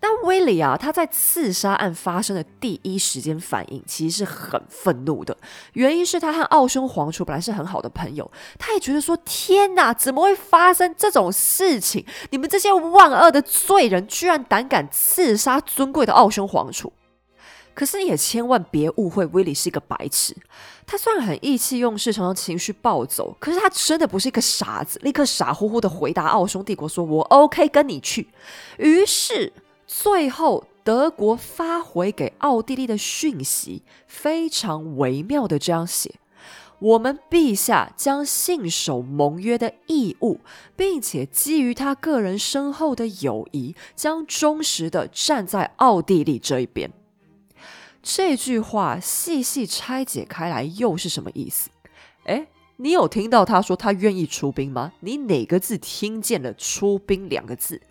那威利啊，他在刺杀案发生的第一时间反应其实是很愤怒的，原因是他和奥匈皇储本来是很好的朋友，他也觉得说天哪，怎么会发生这种事情？你们这些万恶的罪人，居然胆敢刺杀尊贵的奥匈皇储！可是也千万别误会，威利是一个白痴。他虽然很意气用事，常常情绪暴走，可是他真的不是一个傻子，立刻傻乎乎的回答奥匈帝国说：“我 OK，跟你去。”于是。最后，德国发回给奥地利的讯息非常微妙的这样写：“我们陛下将信守盟约的义务，并且基于他个人深厚的友谊，将忠实的站在奥地利这一边。”这句话细细拆解开来，又是什么意思？哎，你有听到他说他愿意出兵吗？你哪个字听见了“出兵”两个字？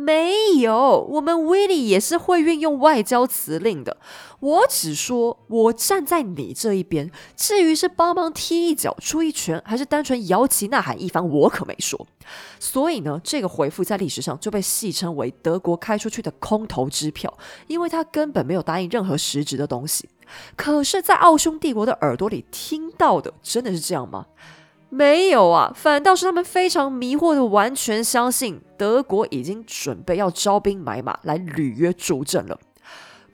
没有，我们威利也是会运用外交辞令的。我只说，我站在你这一边。至于是帮忙踢一脚、出一拳，还是单纯摇旗呐喊一番，我可没说。所以呢，这个回复在历史上就被戏称为德国开出去的空头支票，因为他根本没有答应任何实质的东西。可是，在奥匈帝国的耳朵里听到的，真的是这样吗？没有啊，反倒是他们非常迷惑的，完全相信德国已经准备要招兵买马来履约助阵了。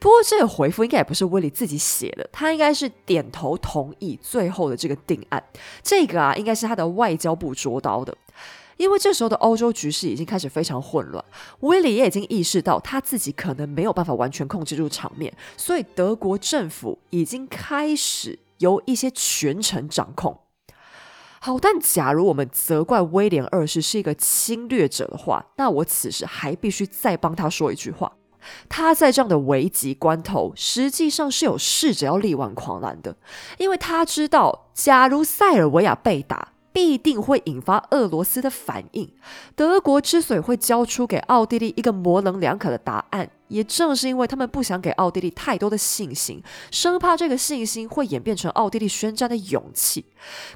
不过这个回复应该也不是威利自己写的，他应该是点头同意最后的这个定案。这个啊，应该是他的外交部捉刀的，因为这时候的欧洲局势已经开始非常混乱，威利也已经意识到他自己可能没有办法完全控制住场面，所以德国政府已经开始由一些权臣掌控。好，但假如我们责怪威廉二世是一个侵略者的话，那我此时还必须再帮他说一句话：他在这样的危急关头，实际上是有试着要力挽狂澜的，因为他知道，假如塞尔维亚被打，必定会引发俄罗斯的反应。德国之所以会交出给奥地利一个模棱两可的答案。也正是因为他们不想给奥地利太多的信心，生怕这个信心会演变成奥地利宣战的勇气。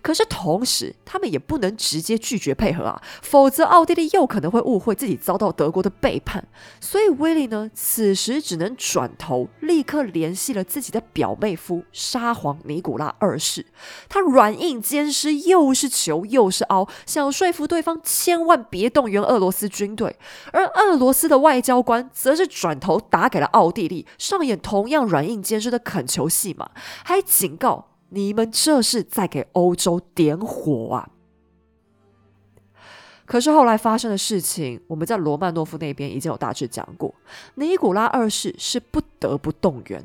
可是同时，他们也不能直接拒绝配合啊，否则奥地利又可能会误会自己遭到德国的背叛。所以威利呢，此时只能转头，立刻联系了自己的表妹夫沙皇尼古拉二世。他软硬兼施，又是求又是凹，想说服对方千万别动员俄罗斯军队。而俄罗斯的外交官则是转。头打给了奥地利，上演同样软硬兼施的恳求戏码，还警告你们这是在给欧洲点火啊！可是后来发生的事情，我们在罗曼诺夫那边已经有大致讲过。尼古拉二世是不得不动员，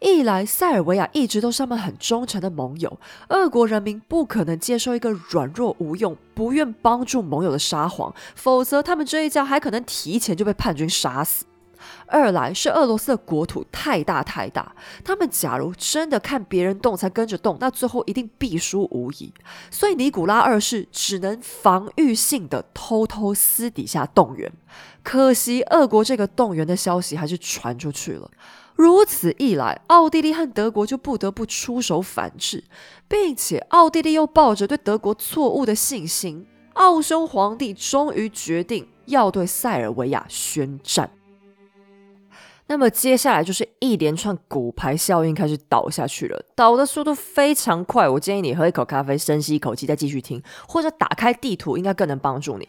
一来塞尔维亚一直都是他们很忠诚的盟友，俄国人民不可能接受一个软弱无用、不愿帮助盟友的沙皇，否则他们这一家还可能提前就被叛军杀死。二来是俄罗斯的国土太大太大，他们假如真的看别人动才跟着动，那最后一定必输无疑。所以尼古拉二世只能防御性的偷偷私底下动员。可惜俄国这个动员的消息还是传出去了。如此一来，奥地利和德国就不得不出手反制，并且奥地利又抱着对德国错误的信心，奥匈皇帝终于决定要对塞尔维亚宣战。那么接下来就是一连串骨牌效应开始倒下去了，倒的速度非常快。我建议你喝一口咖啡，深吸一口气，再继续听，或者打开地图，应该更能帮助你。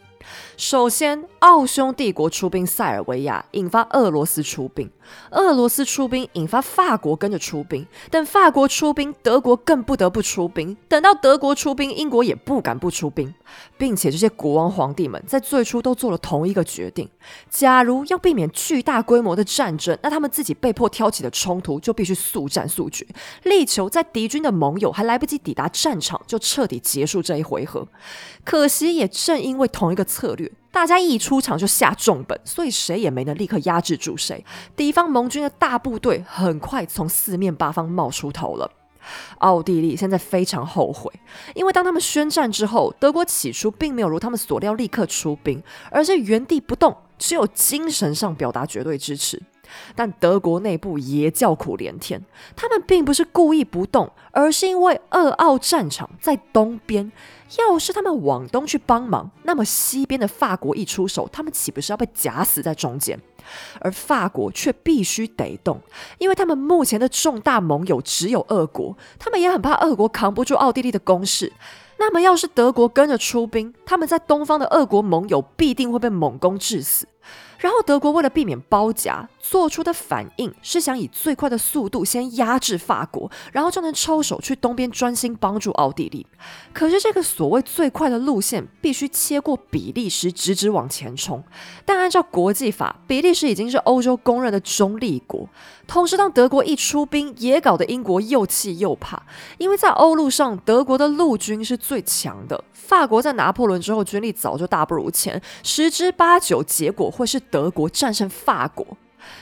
首先，奥匈帝国出兵塞尔维亚，引发俄罗斯出兵；俄罗斯出兵，引发法国跟着出兵。等法国出兵，德国更不得不出兵。等到德国出兵，英国也不敢不出兵。并且这些国王皇帝们在最初都做了同一个决定：假如要避免巨大规模的战争，那他们自己被迫挑起的冲突就必须速战速决，力求在敌军的盟友还来不及抵达战场就彻底结束这一回合。可惜，也正因为同一个策略，大家一出场就下重本，所以谁也没能立刻压制住谁。敌方盟军的大部队很快从四面八方冒出头了。奥地利现在非常后悔，因为当他们宣战之后，德国起初并没有如他们所料立刻出兵，而是原地不动，只有精神上表达绝对支持。但德国内部也叫苦连天，他们并不是故意不动，而是因为二奥战场在东边。要是他们往东去帮忙，那么西边的法国一出手，他们岂不是要被夹死在中间？而法国却必须得动，因为他们目前的重大盟友只有俄国，他们也很怕俄国扛不住奥地利的攻势。那么，要是德国跟着出兵，他们在东方的俄国盟友必定会被猛攻致死。然后德国为了避免包夹，做出的反应是想以最快的速度先压制法国，然后就能抽手去东边专心帮助奥地利。可是这个所谓最快的路线必须切过比利时，直直往前冲。但按照国际法，比利时已经是欧洲公认的中立国。同时，当德国一出兵，也搞得英国又气又怕，因为在欧陆上，德国的陆军是最强的。法国在拿破仑之后，军力早就大不如前，十之八九结果会是德国战胜法国。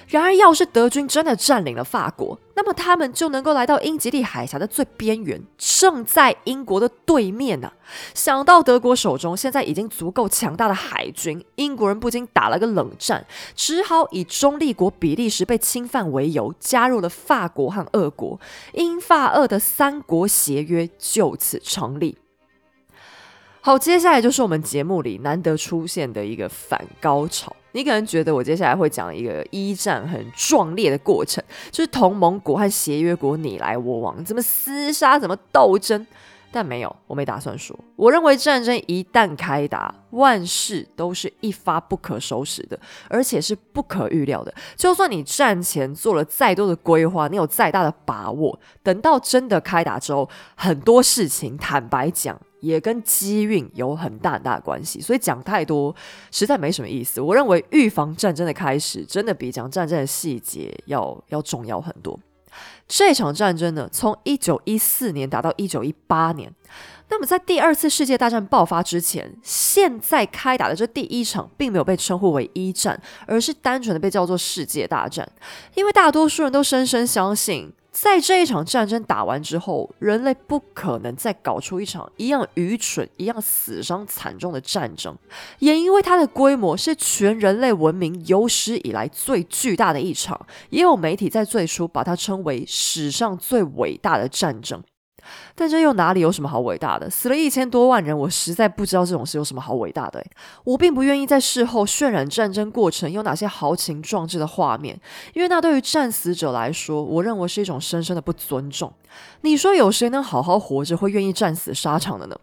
然而，要是德军真的占领了法国，那么他们就能够来到英吉利海峡的最边缘，正在英国的对面呢。想到德国手中现在已经足够强大的海军，英国人不禁打了个冷战，只好以中立国比利时被侵犯为由，加入了法国和俄国，英法俄的三国协约就此成立。好，接下来就是我们节目里难得出现的一个反高潮。你可能觉得我接下来会讲一个一战很壮烈的过程，就是同盟国和协约国你来我往，怎么厮杀，怎么斗争。但没有，我没打算说。我认为战争一旦开打，万事都是一发不可收拾的，而且是不可预料的。就算你战前做了再多的规划，你有再大的把握，等到真的开打之后，很多事情坦白讲。也跟机运有很大很大的关系，所以讲太多实在没什么意思。我认为预防战争的开始，真的比讲战争的细节要要重要很多。这场战争呢，从一九一四年打到一九一八年。那么在第二次世界大战爆发之前，现在开打的这第一场，并没有被称呼为一战，而是单纯的被叫做世界大战，因为大多数人都深深相信。在这一场战争打完之后，人类不可能再搞出一场一样愚蠢、一样死伤惨重的战争，也因为它的规模是全人类文明有史以来最巨大的一场，也有媒体在最初把它称为史上最伟大的战争。但这又哪里有什么好伟大的？死了一千多万人，我实在不知道这种事有什么好伟大的。我并不愿意在事后渲染战争过程有哪些豪情壮志的画面，因为那对于战死者来说，我认为是一种深深的不尊重。你说有谁能好好活着会愿意战死沙场的呢？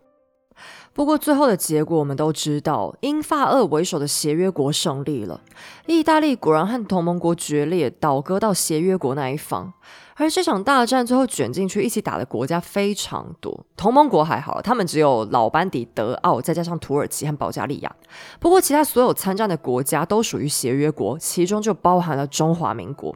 不过最后的结果我们都知道，英法俄为首的协约国胜利了，意大利果然和同盟国决裂，倒戈到协约国那一方。而这场大战最后卷进去一起打的国家非常多，同盟国还好，他们只有老班底德奥，再加上土耳其和保加利亚。不过其他所有参战的国家都属于协约国，其中就包含了中华民国。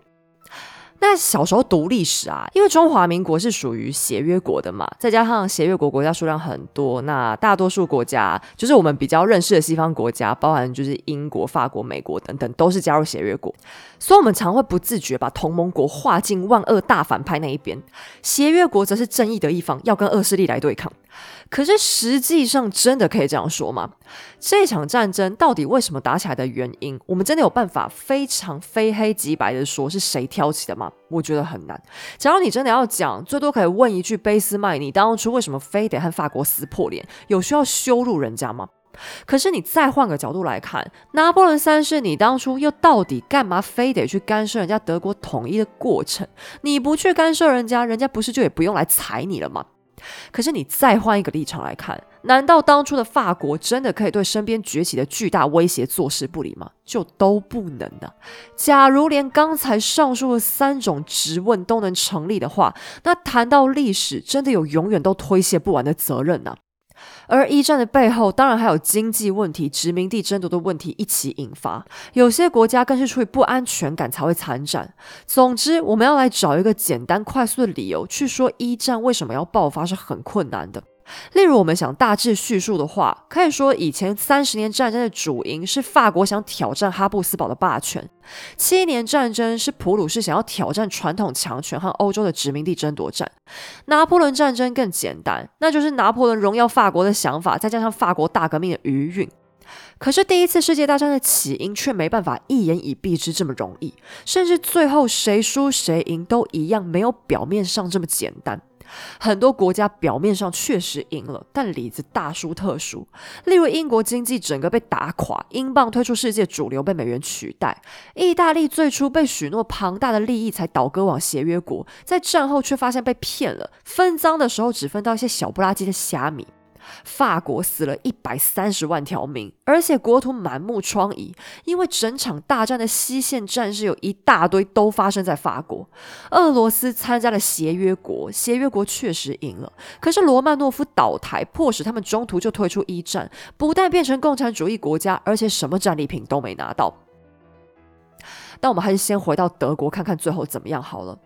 那小时候读历史啊，因为中华民国是属于协约国的嘛，再加上协约国国家数量很多，那大多数国家就是我们比较认识的西方国家，包含就是英国、法国、美国等等，都是加入协约国，所以我们常会不自觉把同盟国划进万恶大反派那一边，协约国则是正义的一方，要跟恶势力来对抗。可是实际上真的可以这样说吗？这场战争到底为什么打起来的原因，我们真的有办法非常非黑即白的说是谁挑起的吗？我觉得很难。假如你真的要讲，最多可以问一句：贝斯麦，你当初为什么非得和法国撕破脸？有需要羞辱人家吗？可是你再换个角度来看，拿破仑三世，你当初又到底干嘛非得去干涉人家德国统一的过程？你不去干涉人家，人家不是就也不用来踩你了吗？可是你再换一个立场来看，难道当初的法国真的可以对身边崛起的巨大威胁坐视不理吗？就都不能呢？假如连刚才上述的三种质问都能成立的话，那谈到历史，真的有永远都推卸不完的责任呢？而一战的背后，当然还有经济问题、殖民地争夺的问题一起引发。有些国家更是出于不安全感才会参战。总之，我们要来找一个简单快速的理由去说一战为什么要爆发是很困难的。例如，我们想大致叙述的话，可以说以前三十年战争的主因是法国想挑战哈布斯堡的霸权，七年战争是普鲁士想要挑战传统强权和欧洲的殖民地争夺战，拿破仑战争更简单，那就是拿破仑荣耀法国的想法，再加上法国大革命的余韵。可是第一次世界大战的起因却没办法一言以蔽之这么容易，甚至最后谁输谁赢都一样，没有表面上这么简单。很多国家表面上确实赢了，但里子大输特输。例如英国经济整个被打垮，英镑退出世界主流，被美元取代；意大利最初被许诺庞大的利益才倒戈往协约国，在战后却发现被骗了，分赃的时候只分到一些小不拉几的虾米。法国死了一百三十万条命，而且国土满目疮痍，因为整场大战的西线战事有一大堆都发生在法国。俄罗斯参加了协约国，协约国确实赢了，可是罗曼诺夫倒台，迫使他们中途就退出一战，不但变成共产主义国家，而且什么战利品都没拿到。但我们还是先回到德国看看最后怎么样好了。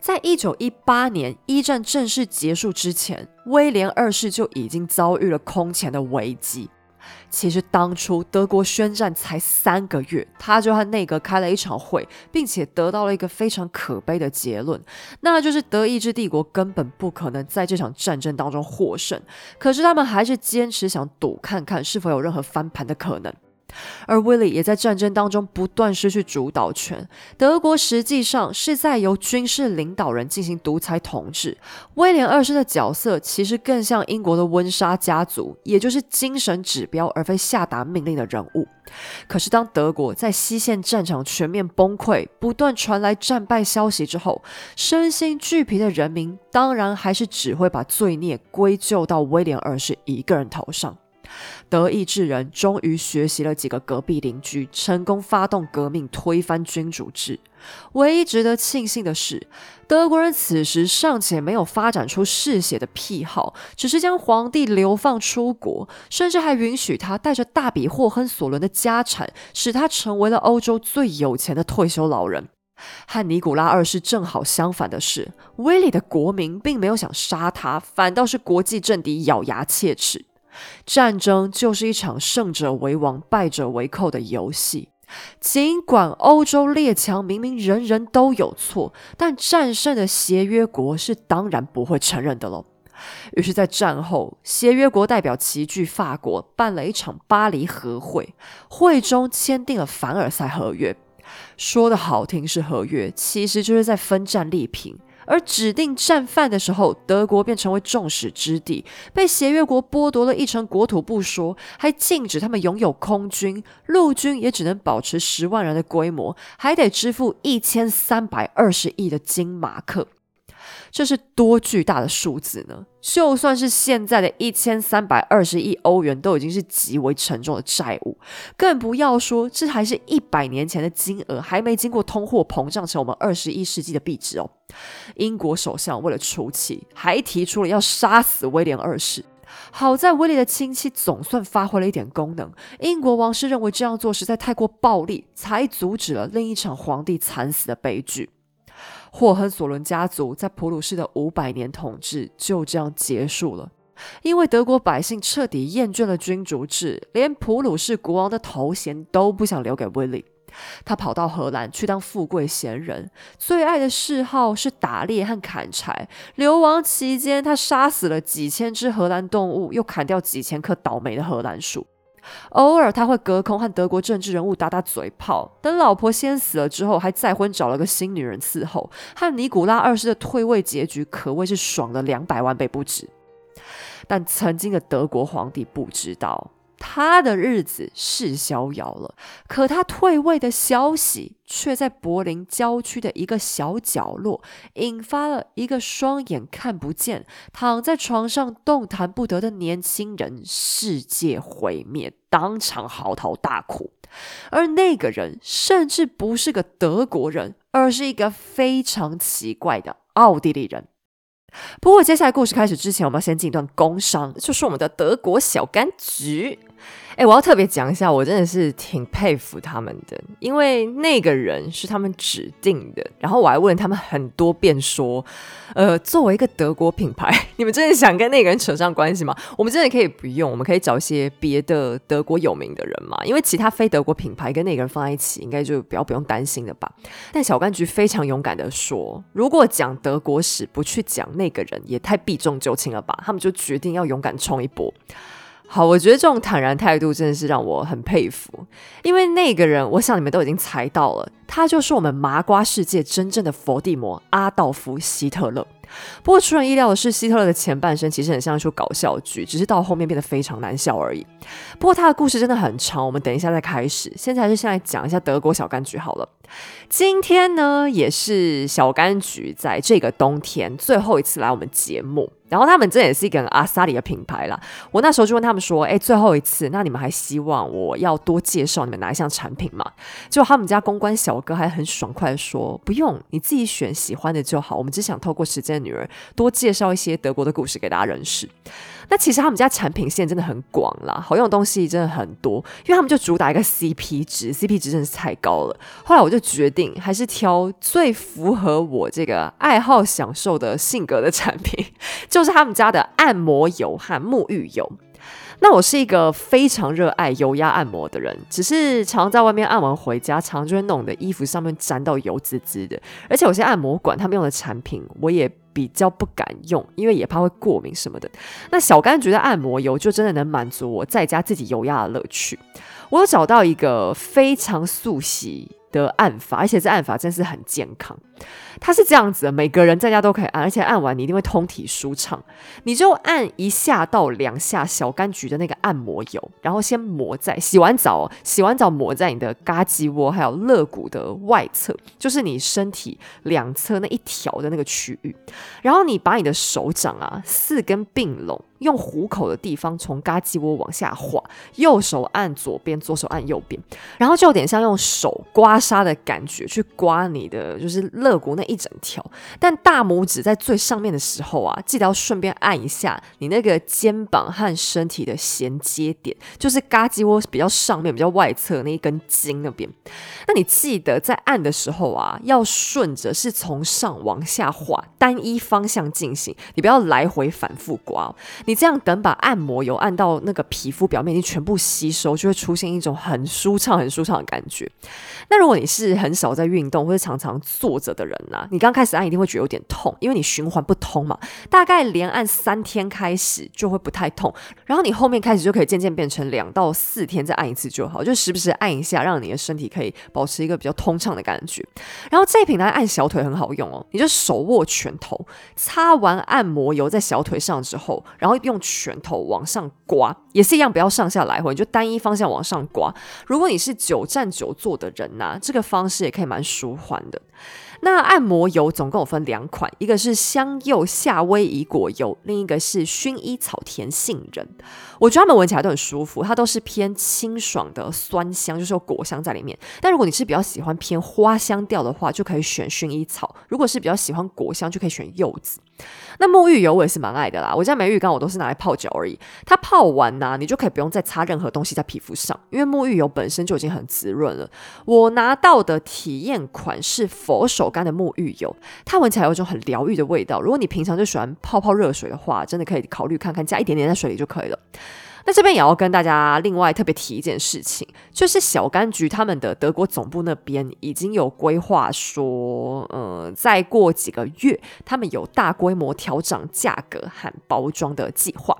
在一九一八年一战正式结束之前，威廉二世就已经遭遇了空前的危机。其实当初德国宣战才三个月，他就和内阁开了一场会，并且得到了一个非常可悲的结论，那就是德意志帝国根本不可能在这场战争当中获胜。可是他们还是坚持想赌看看是否有任何翻盘的可能。而威利也在战争当中不断失去主导权。德国实际上是在由军事领导人进行独裁统治。威廉二世的角色其实更像英国的温莎家族，也就是精神指标而非下达命令的人物。可是当德国在西线战场全面崩溃、不断传来战败消息之后，身心俱疲的人民当然还是只会把罪孽归咎到威廉二世一个人头上。德意志人终于学习了几个隔壁邻居，成功发动革命，推翻君主制。唯一值得庆幸的是，德国人此时尚且没有发展出嗜血的癖好，只是将皇帝流放出国，甚至还允许他带着大笔霍亨索伦的家产，使他成为了欧洲最有钱的退休老人。和尼古拉二世正好相反的是，威利的国民并没有想杀他，反倒是国际政敌咬牙切齿。战争就是一场胜者为王、败者为寇的游戏。尽管欧洲列强明明人人都有错，但战胜的协约国是当然不会承认的喽。于是，在战后，协约国代表齐聚法国，办了一场巴黎和会，会中签订了凡尔赛合约。说的好听是合约，其实就是在分战利品。而指定战犯的时候，德国便成为众矢之的，被协约国剥夺了一成国土不说，还禁止他们拥有空军，陆军也只能保持十万人的规模，还得支付一千三百二十亿的金马克。这是多巨大的数字呢？就算是现在的一千三百二十亿欧元，都已经是极为沉重的债务，更不要说这还是一百年前的金额，还没经过通货膨胀成我们二十一世纪的币值哦。英国首相为了出气，还提出了要杀死威廉二世。好在威廉的亲戚总算发挥了一点功能，英国王室认为这样做实在太过暴力，才阻止了另一场皇帝惨死的悲剧。霍亨索伦家族在普鲁士的五百年统治就这样结束了，因为德国百姓彻底厌倦了君主制，连普鲁士国王的头衔都不想留给威利。他跑到荷兰去当富贵闲人，最爱的嗜好是打猎和砍柴。流亡期间，他杀死了几千只荷兰动物，又砍掉几千棵倒霉的荷兰树。偶尔他会隔空和德国政治人物打打嘴炮，等老婆先死了之后，还再婚找了个新女人伺候。和尼古拉二世的退位结局可谓是爽了两百万倍不止。但曾经的德国皇帝不知道。他的日子是逍遥了，可他退位的消息却在柏林郊区的一个小角落，引发了一个双眼看不见、躺在床上动弹不得的年轻人世界毁灭，当场嚎啕大哭。而那个人甚至不是个德国人，而是一个非常奇怪的奥地利人。不过，接下来故事开始之前，我们要先进一段工商，就是我们的德国小柑橘。哎，我要特别讲一下，我真的是挺佩服他们的，因为那个人是他们指定的。然后我还问他们很多遍，说，呃，作为一个德国品牌，[LAUGHS] 你们真的想跟那个人扯上关系吗？我们真的可以不用，我们可以找一些别的德国有名的人嘛，因为其他非德国品牌跟那个人放在一起，应该就比较不用担心了吧。但小柑橘非常勇敢的说，如果讲德国史不去讲那个人，也太避重就轻了吧？他们就决定要勇敢冲一波。好，我觉得这种坦然态度真的是让我很佩服，因为那个人，我想你们都已经猜到了，他就是我们麻瓜世界真正的佛地魔阿道夫·希特勒。不过出人意料的是，希特勒的前半生其实很像一出搞笑剧，只是到后面变得非常难笑而已。不过他的故事真的很长，我们等一下再开始。现在还是先来讲一下德国小柑橘好了。今天呢，也是小柑橘在这个冬天最后一次来我们节目。然后他们这也是一个阿萨里的品牌啦。我那时候就问他们说：“哎，最后一次，那你们还希望我要多介绍你们哪一项产品吗？”就他们家公关小哥还很爽快的说：“不用，你自己选喜欢的就好。我们只想透过时间的女人多介绍一些德国的故事给大家认识。”那其实他们家产品线真的很广啦，好用的东西真的很多，因为他们就主打一个 CP 值，CP 值真的是太高了。后来我就决定还是挑最符合我这个爱好享受的性格的产品，[LAUGHS] 就是他们家的按摩油和沐浴油。那我是一个非常热爱油压按摩的人，只是常在外面按完回家，常就会弄的衣服上面沾到油滋滋的。而且有些按摩馆他们用的产品，我也比较不敢用，因为也怕会过敏什么的。那小柑橘的按摩油就真的能满足我在家自己油压的乐趣。我有找到一个非常速洗的按法，而且这按法真是很健康。它是这样子的，每个人在家都可以按，而且按完你一定会通体舒畅。你就按一下到两下小柑橘的那个按摩油，然后先抹在洗完澡，洗完澡抹在你的嘎叽窝还有肋骨的外侧，就是你身体两侧那一条的那个区域。然后你把你的手掌啊四根并拢，用虎口的地方从嘎叽窝往下滑，右手按左边，左手按右边，然后就有点像用手刮痧的感觉去刮你的就是肋肋骨那。一整条，但大拇指在最上面的时候啊，记得要顺便按一下你那个肩膀和身体的衔接点，就是嘎鸡窝比较上面、比较外侧那一根筋那边。那你记得在按的时候啊，要顺着是从上往下滑，单一方向进行，你不要来回反复刮。你这样等把按摩油按到那个皮肤表面，你全部吸收，就会出现一种很舒畅、很舒畅的感觉。那如果你是很少在运动或者常常坐着的人呐？你刚开始按一定会觉得有点痛，因为你循环不通嘛。大概连按三天开始就会不太痛，然后你后面开始就可以渐渐变成两到四天再按一次就好，就时不时按一下，让你的身体可以保持一个比较通畅的感觉。然后这一瓶来按小腿很好用哦，你就手握拳头，擦完按摩油在小腿上之后，然后用拳头往上刮，也是一样，不要上下来回，你就单一方向往上刮。如果你是久站久坐的人呐，这个方式也可以蛮舒缓的。那按摩油总共有分两款，一个是香柚夏威夷果油，另一个是薰衣草甜杏仁。我觉得它们闻起来都很舒服，它都是偏清爽的酸香，就是有果香在里面。但如果你是比较喜欢偏花香调的话，就可以选薰衣草；如果是比较喜欢果香，就可以选柚子。那沐浴油我也是蛮爱的啦，我家没浴缸，我都是拿来泡脚而已。它泡完呢，你就可以不用再擦任何东西在皮肤上，因为沐浴油本身就已经很滋润了。我拿到的体验款是佛手柑的沐浴油，它闻起来有一种很疗愈的味道。如果你平常就喜欢泡泡热水的话，真的可以考虑看看，加一点点在水里就可以了。那这边也要跟大家另外特别提一件事情，就是小柑橘他们的德国总部那边已经有规划说，呃，再过几个月，他们有大规模调整价格和包装的计划。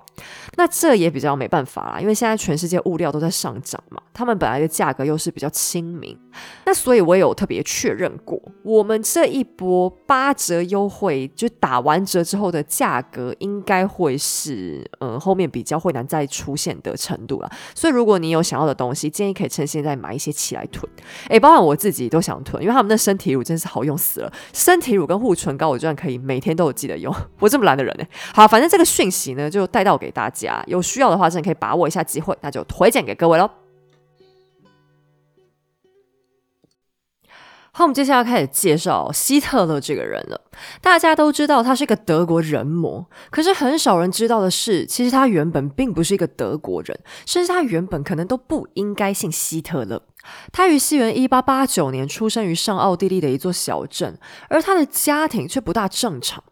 那这也比较没办法啦，因为现在全世界物料都在上涨嘛，他们本来的价格又是比较亲民，那所以我也有特别确认过，我们这一波八折优惠就打完折之后的价格，应该会是，嗯，后面比较会难再出。现的程度了，所以如果你有想要的东西，建议可以趁现在买一些起来囤。诶，包括我自己都想囤，因为他们的身体乳真是好用死了。身体乳跟护唇膏，我居然可以每天都有记得用。我这么懒的人呢？[LAUGHS] 好，反正这个讯息呢，就带到给大家。有需要的话，真的可以把握一下机会，那就推荐给各位喽。好，我们接下来开始介绍希特勒这个人了。大家都知道他是一个德国人魔，可是很少人知道的是，其实他原本并不是一个德国人，甚至他原本可能都不应该姓希特勒。他于西元一八八九年出生于上奥地利的一座小镇，而他的家庭却不大正常。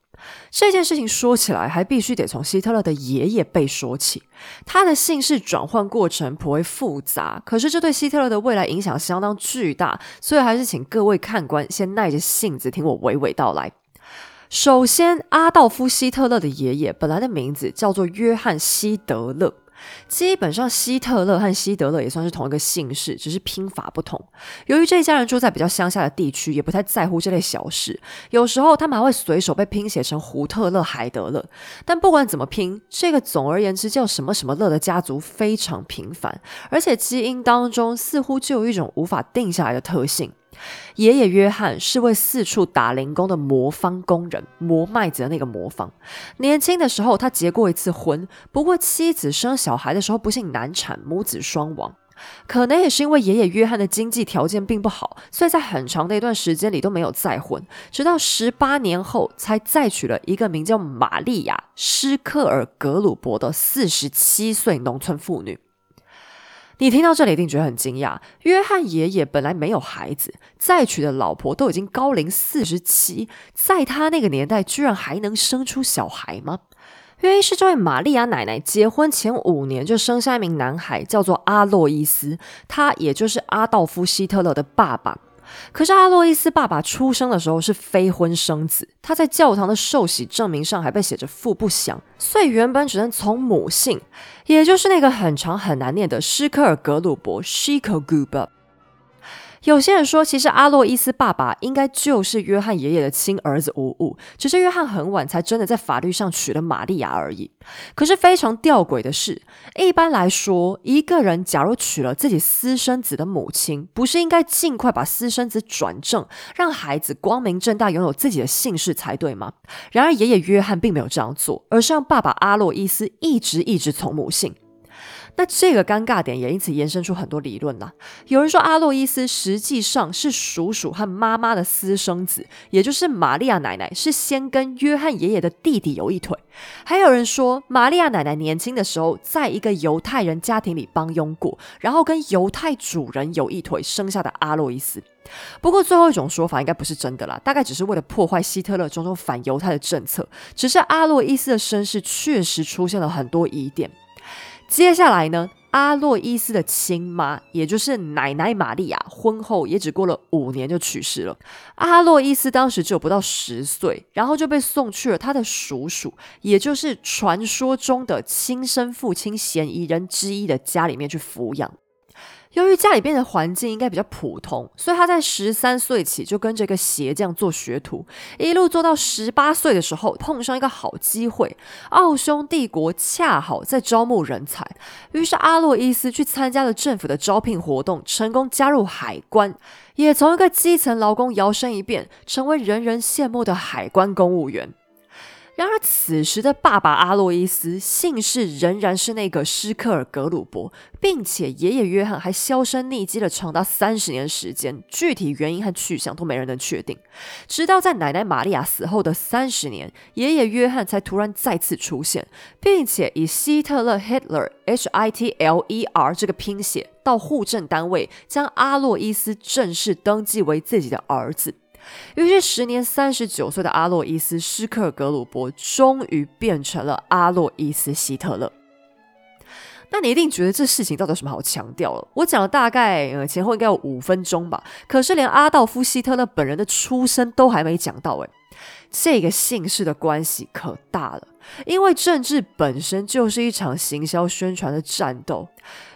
这件事情说起来，还必须得从希特勒的爷爷辈说起。他的姓氏转换过程颇为复杂，可是这对希特勒的未来影响相当巨大，所以还是请各位看官先耐着性子听我娓娓道来。首先，阿道夫·希特勒的爷爷本来的名字叫做约翰·希德勒。基本上，希特勒和希德勒也算是同一个姓氏，只是拼法不同。由于这一家人住在比较乡下的地区，也不太在乎这类小事，有时候他们还会随手被拼写成胡特勒、海德勒。但不管怎么拼，这个总而言之叫什么什么勒的家族非常平凡，而且基因当中似乎就有一种无法定下来的特性。爷爷约翰是位四处打零工的魔方工人，磨麦子的那个魔方。年轻的时候，他结过一次婚，不过妻子生小孩的时候不幸难产，母子双亡。可能也是因为爷爷约翰的经济条件并不好，所以在很长的一段时间里都没有再婚，直到十八年后才再娶了一个名叫玛利亚·施克尔格鲁伯的四十七岁农村妇女。你听到这里一定觉得很惊讶。约翰爷爷本来没有孩子，再娶的老婆都已经高龄四十七，在他那个年代居然还能生出小孩吗？原因是这位玛利亚奶奶结婚前五年就生下一名男孩，叫做阿洛伊斯，他也就是阿道夫希特勒的爸爸。可是阿洛伊斯爸爸出生的时候是非婚生子，他在教堂的受洗证明上还被写着父不详，所以原本只能从母姓，也就是那个很长很难念的施克尔格鲁伯 （Shiko Guba）。有些人说，其实阿洛伊斯爸爸应该就是约翰爷爷的亲儿子无误，只是约翰很晚才真的在法律上娶了玛利亚而已。可是非常吊诡的是，一般来说，一个人假如娶了自己私生子的母亲，不是应该尽快把私生子转正，让孩子光明正大拥有自己的姓氏才对吗？然而爷爷约翰并没有这样做，而是让爸爸阿洛伊斯一直一直从母姓。那这个尴尬点也因此延伸出很多理论啦。有人说阿洛伊斯实际上是叔叔和妈妈的私生子，也就是玛利亚奶奶是先跟约翰爷爷的弟弟有一腿。还有人说玛利亚奶奶年轻的时候在一个犹太人家庭里帮佣过，然后跟犹太主人有一腿生下的阿洛伊斯。不过最后一种说法应该不是真的啦，大概只是为了破坏希特勒种种反犹太的政策。只是阿洛伊斯的身世确实出现了很多疑点。接下来呢，阿洛伊斯的亲妈，也就是奶奶玛利亚，婚后也只过了五年就去世了。阿洛伊斯当时只有不到十岁，然后就被送去了他的叔叔，也就是传说中的亲生父亲嫌疑人之一的家里面去抚养。由于家里边的环境应该比较普通，所以他在十三岁起就跟着一个鞋匠做学徒，一路做到十八岁的时候，碰上一个好机会，奥匈帝国恰好在招募人才，于是阿洛伊斯去参加了政府的招聘活动，成功加入海关，也从一个基层劳工摇身一变，成为人人羡慕的海关公务员。然而，此时的爸爸阿洛伊斯姓氏仍然是那个施克尔格鲁伯，并且爷爷约翰还销声匿迹了长达三十年时间，具体原因和去向都没人能确定。直到在奶奶玛利亚死后的三十年，爷爷约翰才突然再次出现，并且以希特勒 （Hitler H I T L E R） 这个拼写到户政单位，将阿洛伊斯正式登记为自己的儿子。于是，时年三十九岁的阿洛伊斯·施克格鲁伯终于变成了阿洛伊斯·希特勒。那你一定觉得这事情到底有什么好强调了？我讲了大概呃前后应该有五分钟吧，可是连阿道夫·希特勒本人的出生都还没讲到诶。这个姓氏的关系可大了，因为政治本身就是一场行销宣传的战斗。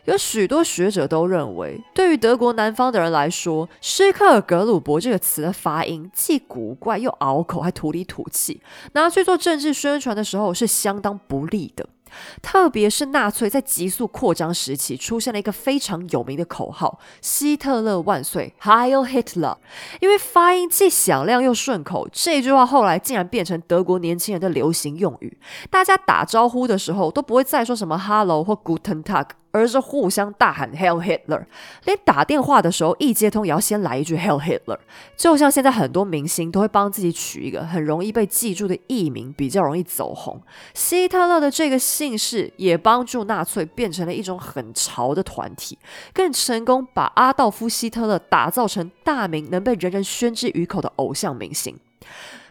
有许多学者都认为，对于德国南方的人来说，“施克尔格鲁伯”这个词的发音既古怪又拗口，还土里土气，拿去做政治宣传的时候是相当不利的。特别是纳粹在急速扩张时期，出现了一个非常有名的口号：“希特勒万岁 h i l Hitler！” 因为发音既响亮又顺口，这句话后来竟然变成德国年轻人的流行用语。大家打招呼的时候都不会再说什么 “Hello” 或 “Guten Tag”。而是互相大喊 “Hell Hitler”，连打电话的时候一接通也要先来一句 “Hell Hitler”。就像现在很多明星都会帮自己取一个很容易被记住的艺名，比较容易走红。希特勒的这个姓氏也帮助纳粹变成了一种很潮的团体，更成功把阿道夫·希特勒打造成大名，能被人人宣之于口的偶像明星。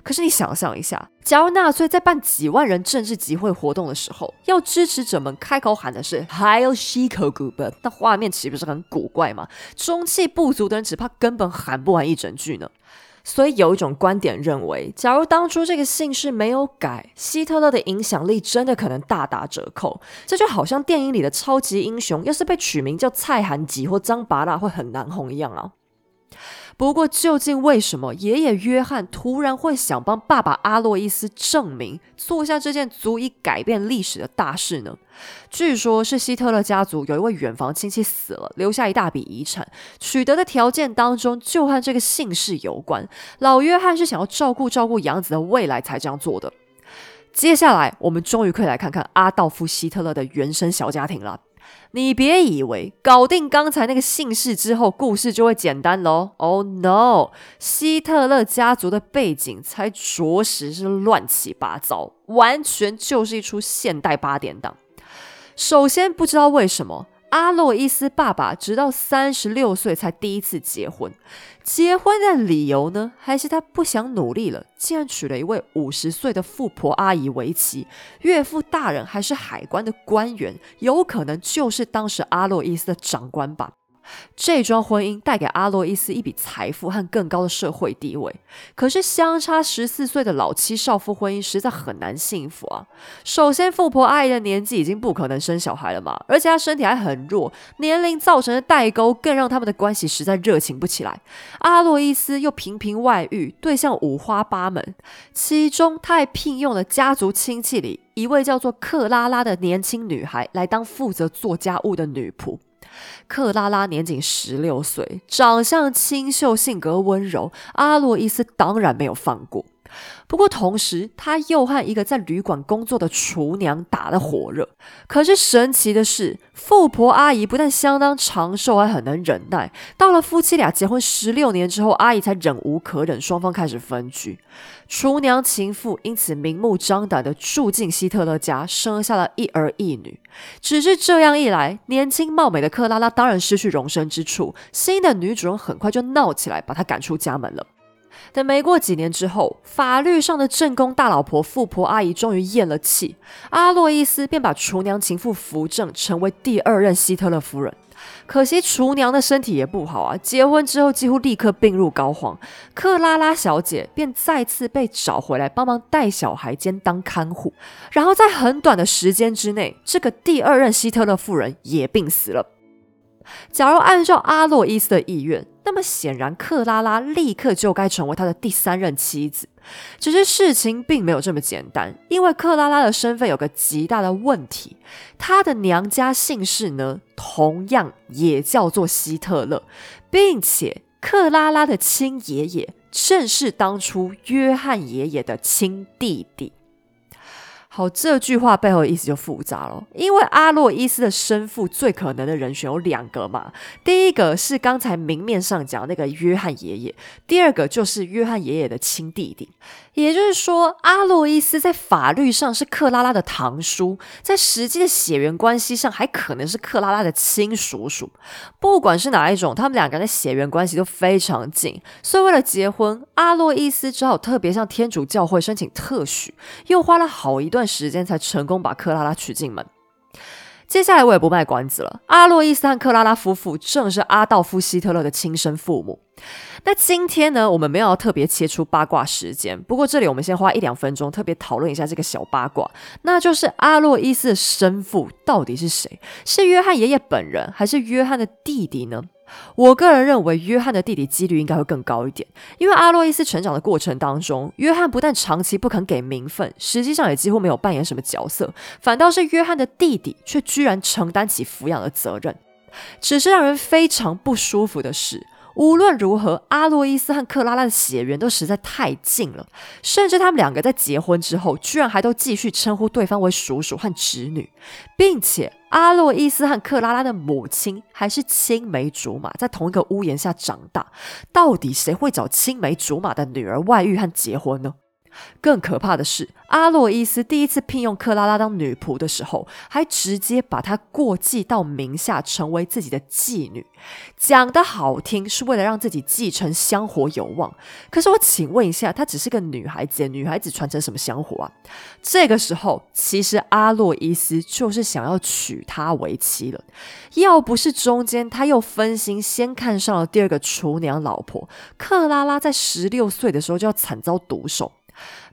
可是你想象一下，假如纳粹在办几万人政治集会活动的时候，要支持者们开口喊的是 “Heil Schiko Group”，那画面岂不是很古怪吗？中气不足的人只怕根本喊不完一整句呢。所以有一种观点认为，假如当初这个姓氏没有改，希特勒的影响力真的可能大打折扣。这就好像电影里的超级英雄，要是被取名叫蔡韩吉或张拔拉，会很难红一样啊。不过，究竟为什么爷爷约翰突然会想帮爸爸阿洛伊斯证明，做下这件足以改变历史的大事呢？据说，是希特勒家族有一位远房亲戚死了，留下一大笔遗产，取得的条件当中就和这个姓氏有关。老约翰是想要照顾照顾养子的未来才这样做的。接下来，我们终于可以来看看阿道夫·希特勒的原生小家庭了。你别以为搞定刚才那个姓氏之后，故事就会简单喽。Oh no！希特勒家族的背景才着实是乱七八糟，完全就是一出现代八点档。首先，不知道为什么。阿洛伊斯爸爸直到三十六岁才第一次结婚，结婚的理由呢？还是他不想努力了，竟然娶了一位五十岁的富婆阿姨为妻，岳父大人还是海关的官员，有可能就是当时阿洛伊斯的长官吧。这桩婚姻带给阿洛伊斯一笔财富和更高的社会地位，可是相差十四岁的老妻少妇婚姻实在很难幸福啊。首先，富婆阿姨的年纪已经不可能生小孩了嘛，而且她身体还很弱，年龄造成的代沟更让他们的关系实在热情不起来。阿洛伊斯又频频外遇，对象五花八门，其中他还聘用了家族亲戚里一位叫做克拉拉的年轻女孩来当负责做家务的女仆。克拉拉年仅十六岁，长相清秀，性格温柔。阿洛伊斯当然没有放过。不过，同时他又和一个在旅馆工作的厨娘打得火热。可是神奇的是，富婆阿姨不但相当长寿，还很能忍耐。到了夫妻俩结婚十六年之后，阿姨才忍无可忍，双方开始分居。厨娘情妇因此明目张胆地住进希特勒家，生下了一儿一女。只是这样一来，年轻貌美的克拉拉当然失去容身之处。新的女主人很快就闹起来，把她赶出家门了。等没过几年之后，法律上的正宫大老婆富婆阿姨终于咽了气，阿洛伊斯便把厨娘情妇扶正，成为第二任希特勒夫人。可惜厨娘的身体也不好啊，结婚之后几乎立刻病入膏肓。克拉拉小姐便再次被找回来帮忙带小孩兼当看护，然后在很短的时间之内，这个第二任希特勒夫人也病死了。假如按照阿洛伊斯的意愿，那么显然克拉拉立刻就该成为他的第三任妻子。只是事情并没有这么简单，因为克拉拉的身份有个极大的问题，她的娘家姓氏呢，同样也叫做希特勒，并且克拉拉的亲爷爷正是当初约翰爷爷的亲弟弟。好，这句话背后的意思就复杂了，因为阿洛伊斯的生父最可能的人选有两个嘛，第一个是刚才明面上讲那个约翰爷爷，第二个就是约翰爷爷的亲弟弟。也就是说，阿洛伊斯在法律上是克拉拉的堂叔，在实际的血缘关系上还可能是克拉拉的亲叔叔。不管是哪一种，他们两个人的血缘关系都非常近，所以为了结婚，阿洛伊斯只好特别向天主教会申请特许，又花了好一段时间才成功把克拉拉娶进门。接下来我也不卖关子了，阿洛伊斯和克拉拉夫妇正是阿道夫·希特勒的亲生父母。那今天呢，我们没有要特别切出八卦时间，不过这里我们先花一两分钟特别讨论一下这个小八卦，那就是阿洛伊斯的生父到底是谁？是约翰爷爷本人，还是约翰的弟弟呢？我个人认为，约翰的弟弟几率应该会更高一点，因为阿洛伊斯成长的过程当中，约翰不但长期不肯给名分，实际上也几乎没有扮演什么角色，反倒是约翰的弟弟却居然承担起抚养的责任。只是让人非常不舒服的是。无论如何，阿洛伊斯和克拉拉的血缘都实在太近了，甚至他们两个在结婚之后，居然还都继续称呼对方为叔叔和侄女，并且阿洛伊斯和克拉拉的母亲还是青梅竹马，在同一个屋檐下长大。到底谁会找青梅竹马的女儿外遇和结婚呢？更可怕的是，阿洛伊斯第一次聘用克拉拉当女仆的时候，还直接把她过继到名下，成为自己的妓女。讲的好听，是为了让自己继承香火有望。可是我请问一下，她只是个女孩子，女孩子传承什么香火啊？这个时候，其实阿洛伊斯就是想要娶她为妻了。要不是中间他又分心，先看上了第二个厨娘老婆克拉拉，在十六岁的时候就要惨遭毒手。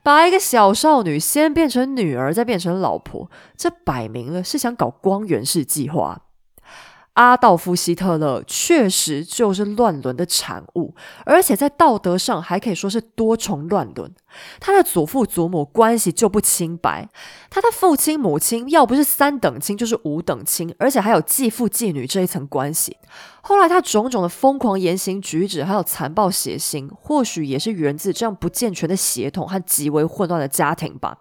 把一个小少女先变成女儿，再变成老婆，这摆明了是想搞光源式计划。阿道夫·希特勒确实就是乱伦的产物，而且在道德上还可以说是多重乱伦。他的祖父祖母关系就不清白，他的父亲母亲要不是三等亲就是五等亲，而且还有继父继女这一层关系。后来他种种的疯狂言行举止，还有残暴血腥，或许也是源自这样不健全的血统和极为混乱的家庭吧。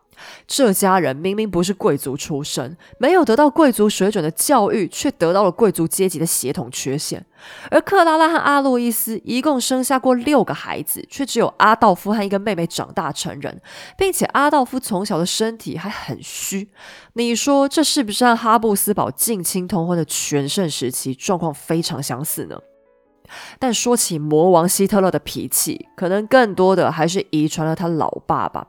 这家人明明不是贵族出身，没有得到贵族水准的教育，却得到了贵族阶级的血统缺陷。而克拉拉和阿洛伊斯一共生下过六个孩子，却只有阿道夫和一个妹妹长大成人，并且阿道夫从小的身体还很虚。你说这是不是和哈布斯堡近亲通婚的全盛时期状况非常相似呢？但说起魔王希特勒的脾气，可能更多的还是遗传了他老爸吧。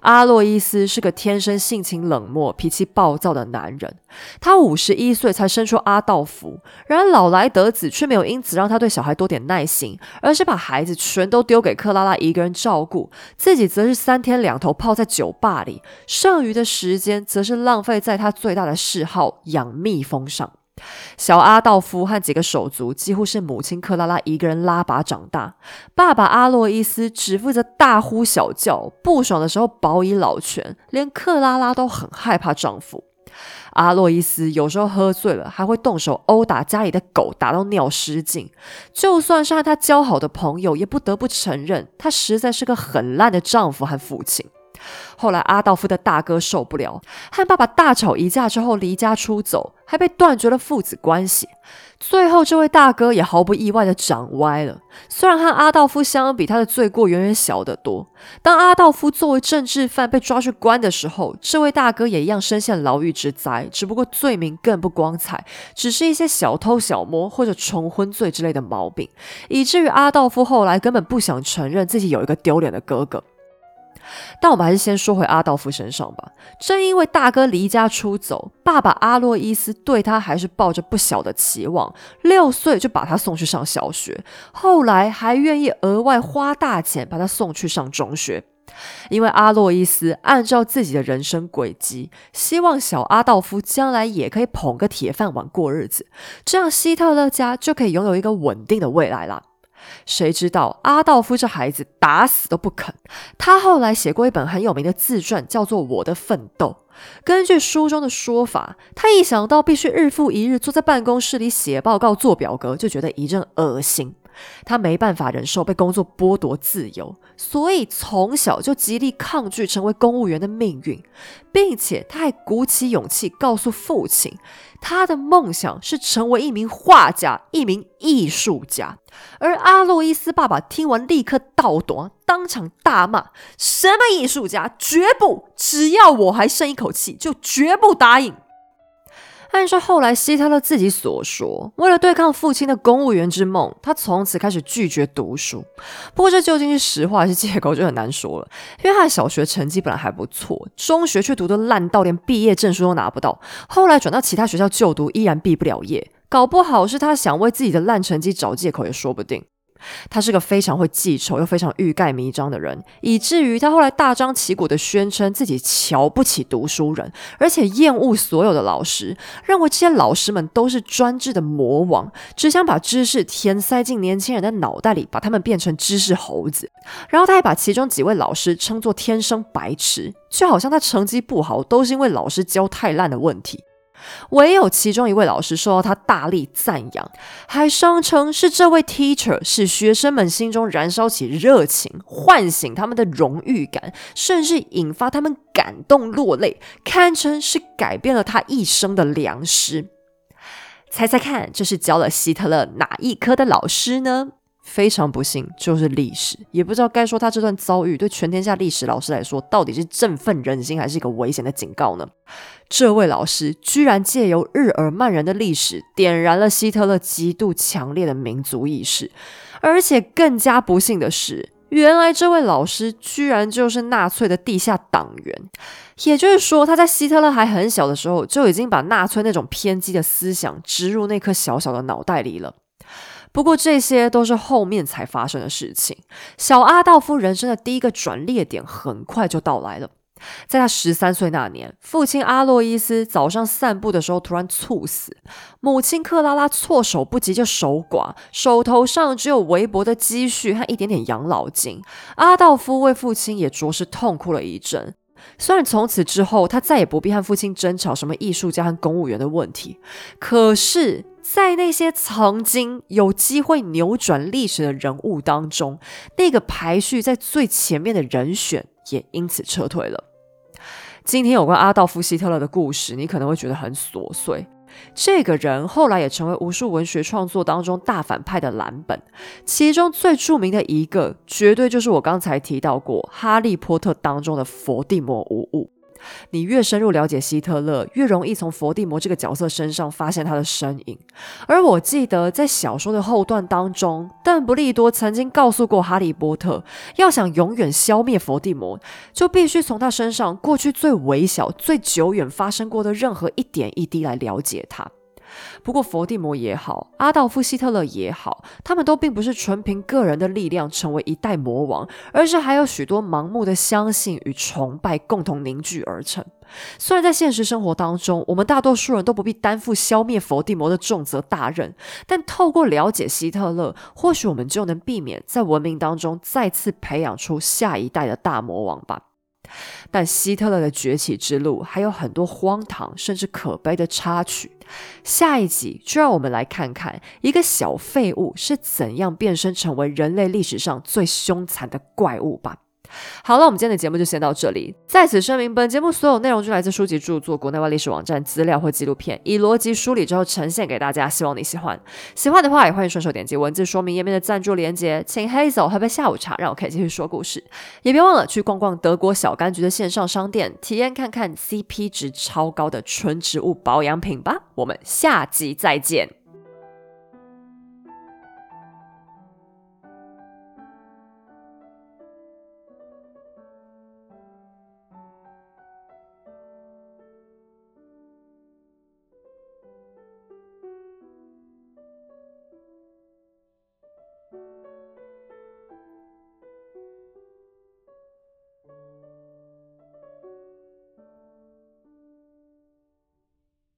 阿洛伊斯是个天生性情冷漠、脾气暴躁的男人。他五十一岁才生出阿道夫，然而老来得子却没有因此让他对小孩多点耐心，而是把孩子全都丢给克拉拉一个人照顾，自己则是三天两头泡在酒吧里，剩余的时间则是浪费在他最大的嗜好养蜜蜂上。小阿道夫和几个手足几乎是母亲克拉拉一个人拉拔长大，爸爸阿洛伊斯只负责大呼小叫，不爽的时候保以老拳，连克拉拉都很害怕丈夫。阿洛伊斯有时候喝醉了，还会动手殴打家里的狗，打到尿失禁。就算是和他交好的朋友，也不得不承认，他实在是个很烂的丈夫和父亲。后来，阿道夫的大哥受不了，和爸爸大吵一架之后离家出走，还被断绝了父子关系。最后，这位大哥也毫不意外的长歪了。虽然和阿道夫相比，他的罪过远远小得多。当阿道夫作为政治犯被抓去关的时候，这位大哥也一样深陷牢狱之灾，只不过罪名更不光彩，只是一些小偷小摸或者重婚罪之类的毛病，以至于阿道夫后来根本不想承认自己有一个丢脸的哥哥。但我们还是先说回阿道夫身上吧。正因为大哥离家出走，爸爸阿洛伊斯对他还是抱着不小的期望，六岁就把他送去上小学，后来还愿意额外花大钱把他送去上中学。因为阿洛伊斯按照自己的人生轨迹，希望小阿道夫将来也可以捧个铁饭碗过日子，这样希特勒家就可以拥有一个稳定的未来了。谁知道阿道夫这孩子打死都不肯。他后来写过一本很有名的自传，叫做《我的奋斗》。根据书中的说法，他一想到必须日复一日坐在办公室里写报告、做表格，就觉得一阵恶心。他没办法忍受被工作剥夺自由，所以从小就极力抗拒成为公务员的命运，并且他还鼓起勇气告诉父亲，他的梦想是成为一名画家、一名艺术家。而阿洛伊斯爸爸听完立刻倒躲，当场大骂：“什么艺术家？绝不！只要我还剩一口气，就绝不答应。”按照后来希特勒自己所说，为了对抗父亲的公务员之梦，他从此开始拒绝读书。不过这究竟是实话还是借口，就很难说了。约翰小学成绩本来还不错，中学却读得烂到连毕业证书都拿不到。后来转到其他学校就读，依然毕不了业。搞不好是他想为自己的烂成绩找借口，也说不定。他是个非常会记仇又非常欲盖弥彰的人，以至于他后来大张旗鼓的宣称自己瞧不起读书人，而且厌恶所有的老师，认为这些老师们都是专制的魔王，只想把知识填塞进年轻人的脑袋里，把他们变成知识猴子。然后他还把其中几位老师称作天生白痴，就好像他成绩不好都是因为老师教太烂的问题。唯有其中一位老师受到他大力赞扬，还声称是这位 teacher 使学生们心中燃烧起热情，唤醒他们的荣誉感，甚至引发他们感动落泪，堪称是改变了他一生的良师。猜猜看，这是教了希特勒哪一科的老师呢？非常不幸，就是历史。也不知道该说他这段遭遇对全天下历史老师来说，到底是振奋人心，还是一个危险的警告呢？这位老师居然借由日耳曼人的历史，点燃了希特勒极度强烈的民族意识。而且更加不幸的是，原来这位老师居然就是纳粹的地下党员。也就是说，他在希特勒还很小的时候，就已经把纳粹那种偏激的思想植入那颗小小的脑袋里了。不过这些都是后面才发生的事情。小阿道夫人生的第一个转捩点很快就到来了。在他十三岁那年，父亲阿洛伊斯早上散步的时候突然猝死，母亲克拉拉措手不及就守寡，手头上只有微薄的积蓄和一点点养老金。阿道夫为父亲也着实痛哭了一阵。虽然从此之后他再也不必和父亲争吵什么艺术家和公务员的问题，可是。在那些曾经有机会扭转历史的人物当中，那个排序在最前面的人选也因此撤退了。今天有关阿道夫·希特勒的故事，你可能会觉得很琐碎。这个人后来也成为无数文学创作当中大反派的蓝本，其中最著名的一个，绝对就是我刚才提到过《哈利波特》当中的伏地魔无误。你越深入了解希特勒，越容易从伏地魔这个角色身上发现他的身影。而我记得在小说的后段当中，邓布利多曾经告诉过哈利波特，要想永远消灭伏地魔，就必须从他身上过去最微小、最久远发生过的任何一点一滴来了解他。不过，佛地魔也好，阿道夫·希特勒也好，他们都并不是纯凭个人的力量成为一代魔王，而是还有许多盲目的相信与崇拜共同凝聚而成。虽然在现实生活当中，我们大多数人都不必担负消灭佛地魔的重责大任，但透过了解希特勒，或许我们就能避免在文明当中再次培养出下一代的大魔王吧。但希特勒的崛起之路还有很多荒唐甚至可悲的插曲。下一集就让我们来看看一个小废物是怎样变身成为人类历史上最凶残的怪物吧。好了，我们今天的节目就先到这里。在此声明，本节目所有内容均来自书籍著作、国内外历史网站资料或纪录片，以逻辑梳理之后呈现给大家。希望你喜欢。喜欢的话，也欢迎顺手点击文字说明页面的赞助链接，请 Hazel 喝杯下午茶，让我可以继续说故事。也别忘了去逛逛德国小柑橘的线上商店，体验看看 CP 值超高的纯植物保养品吧。我们下集再见。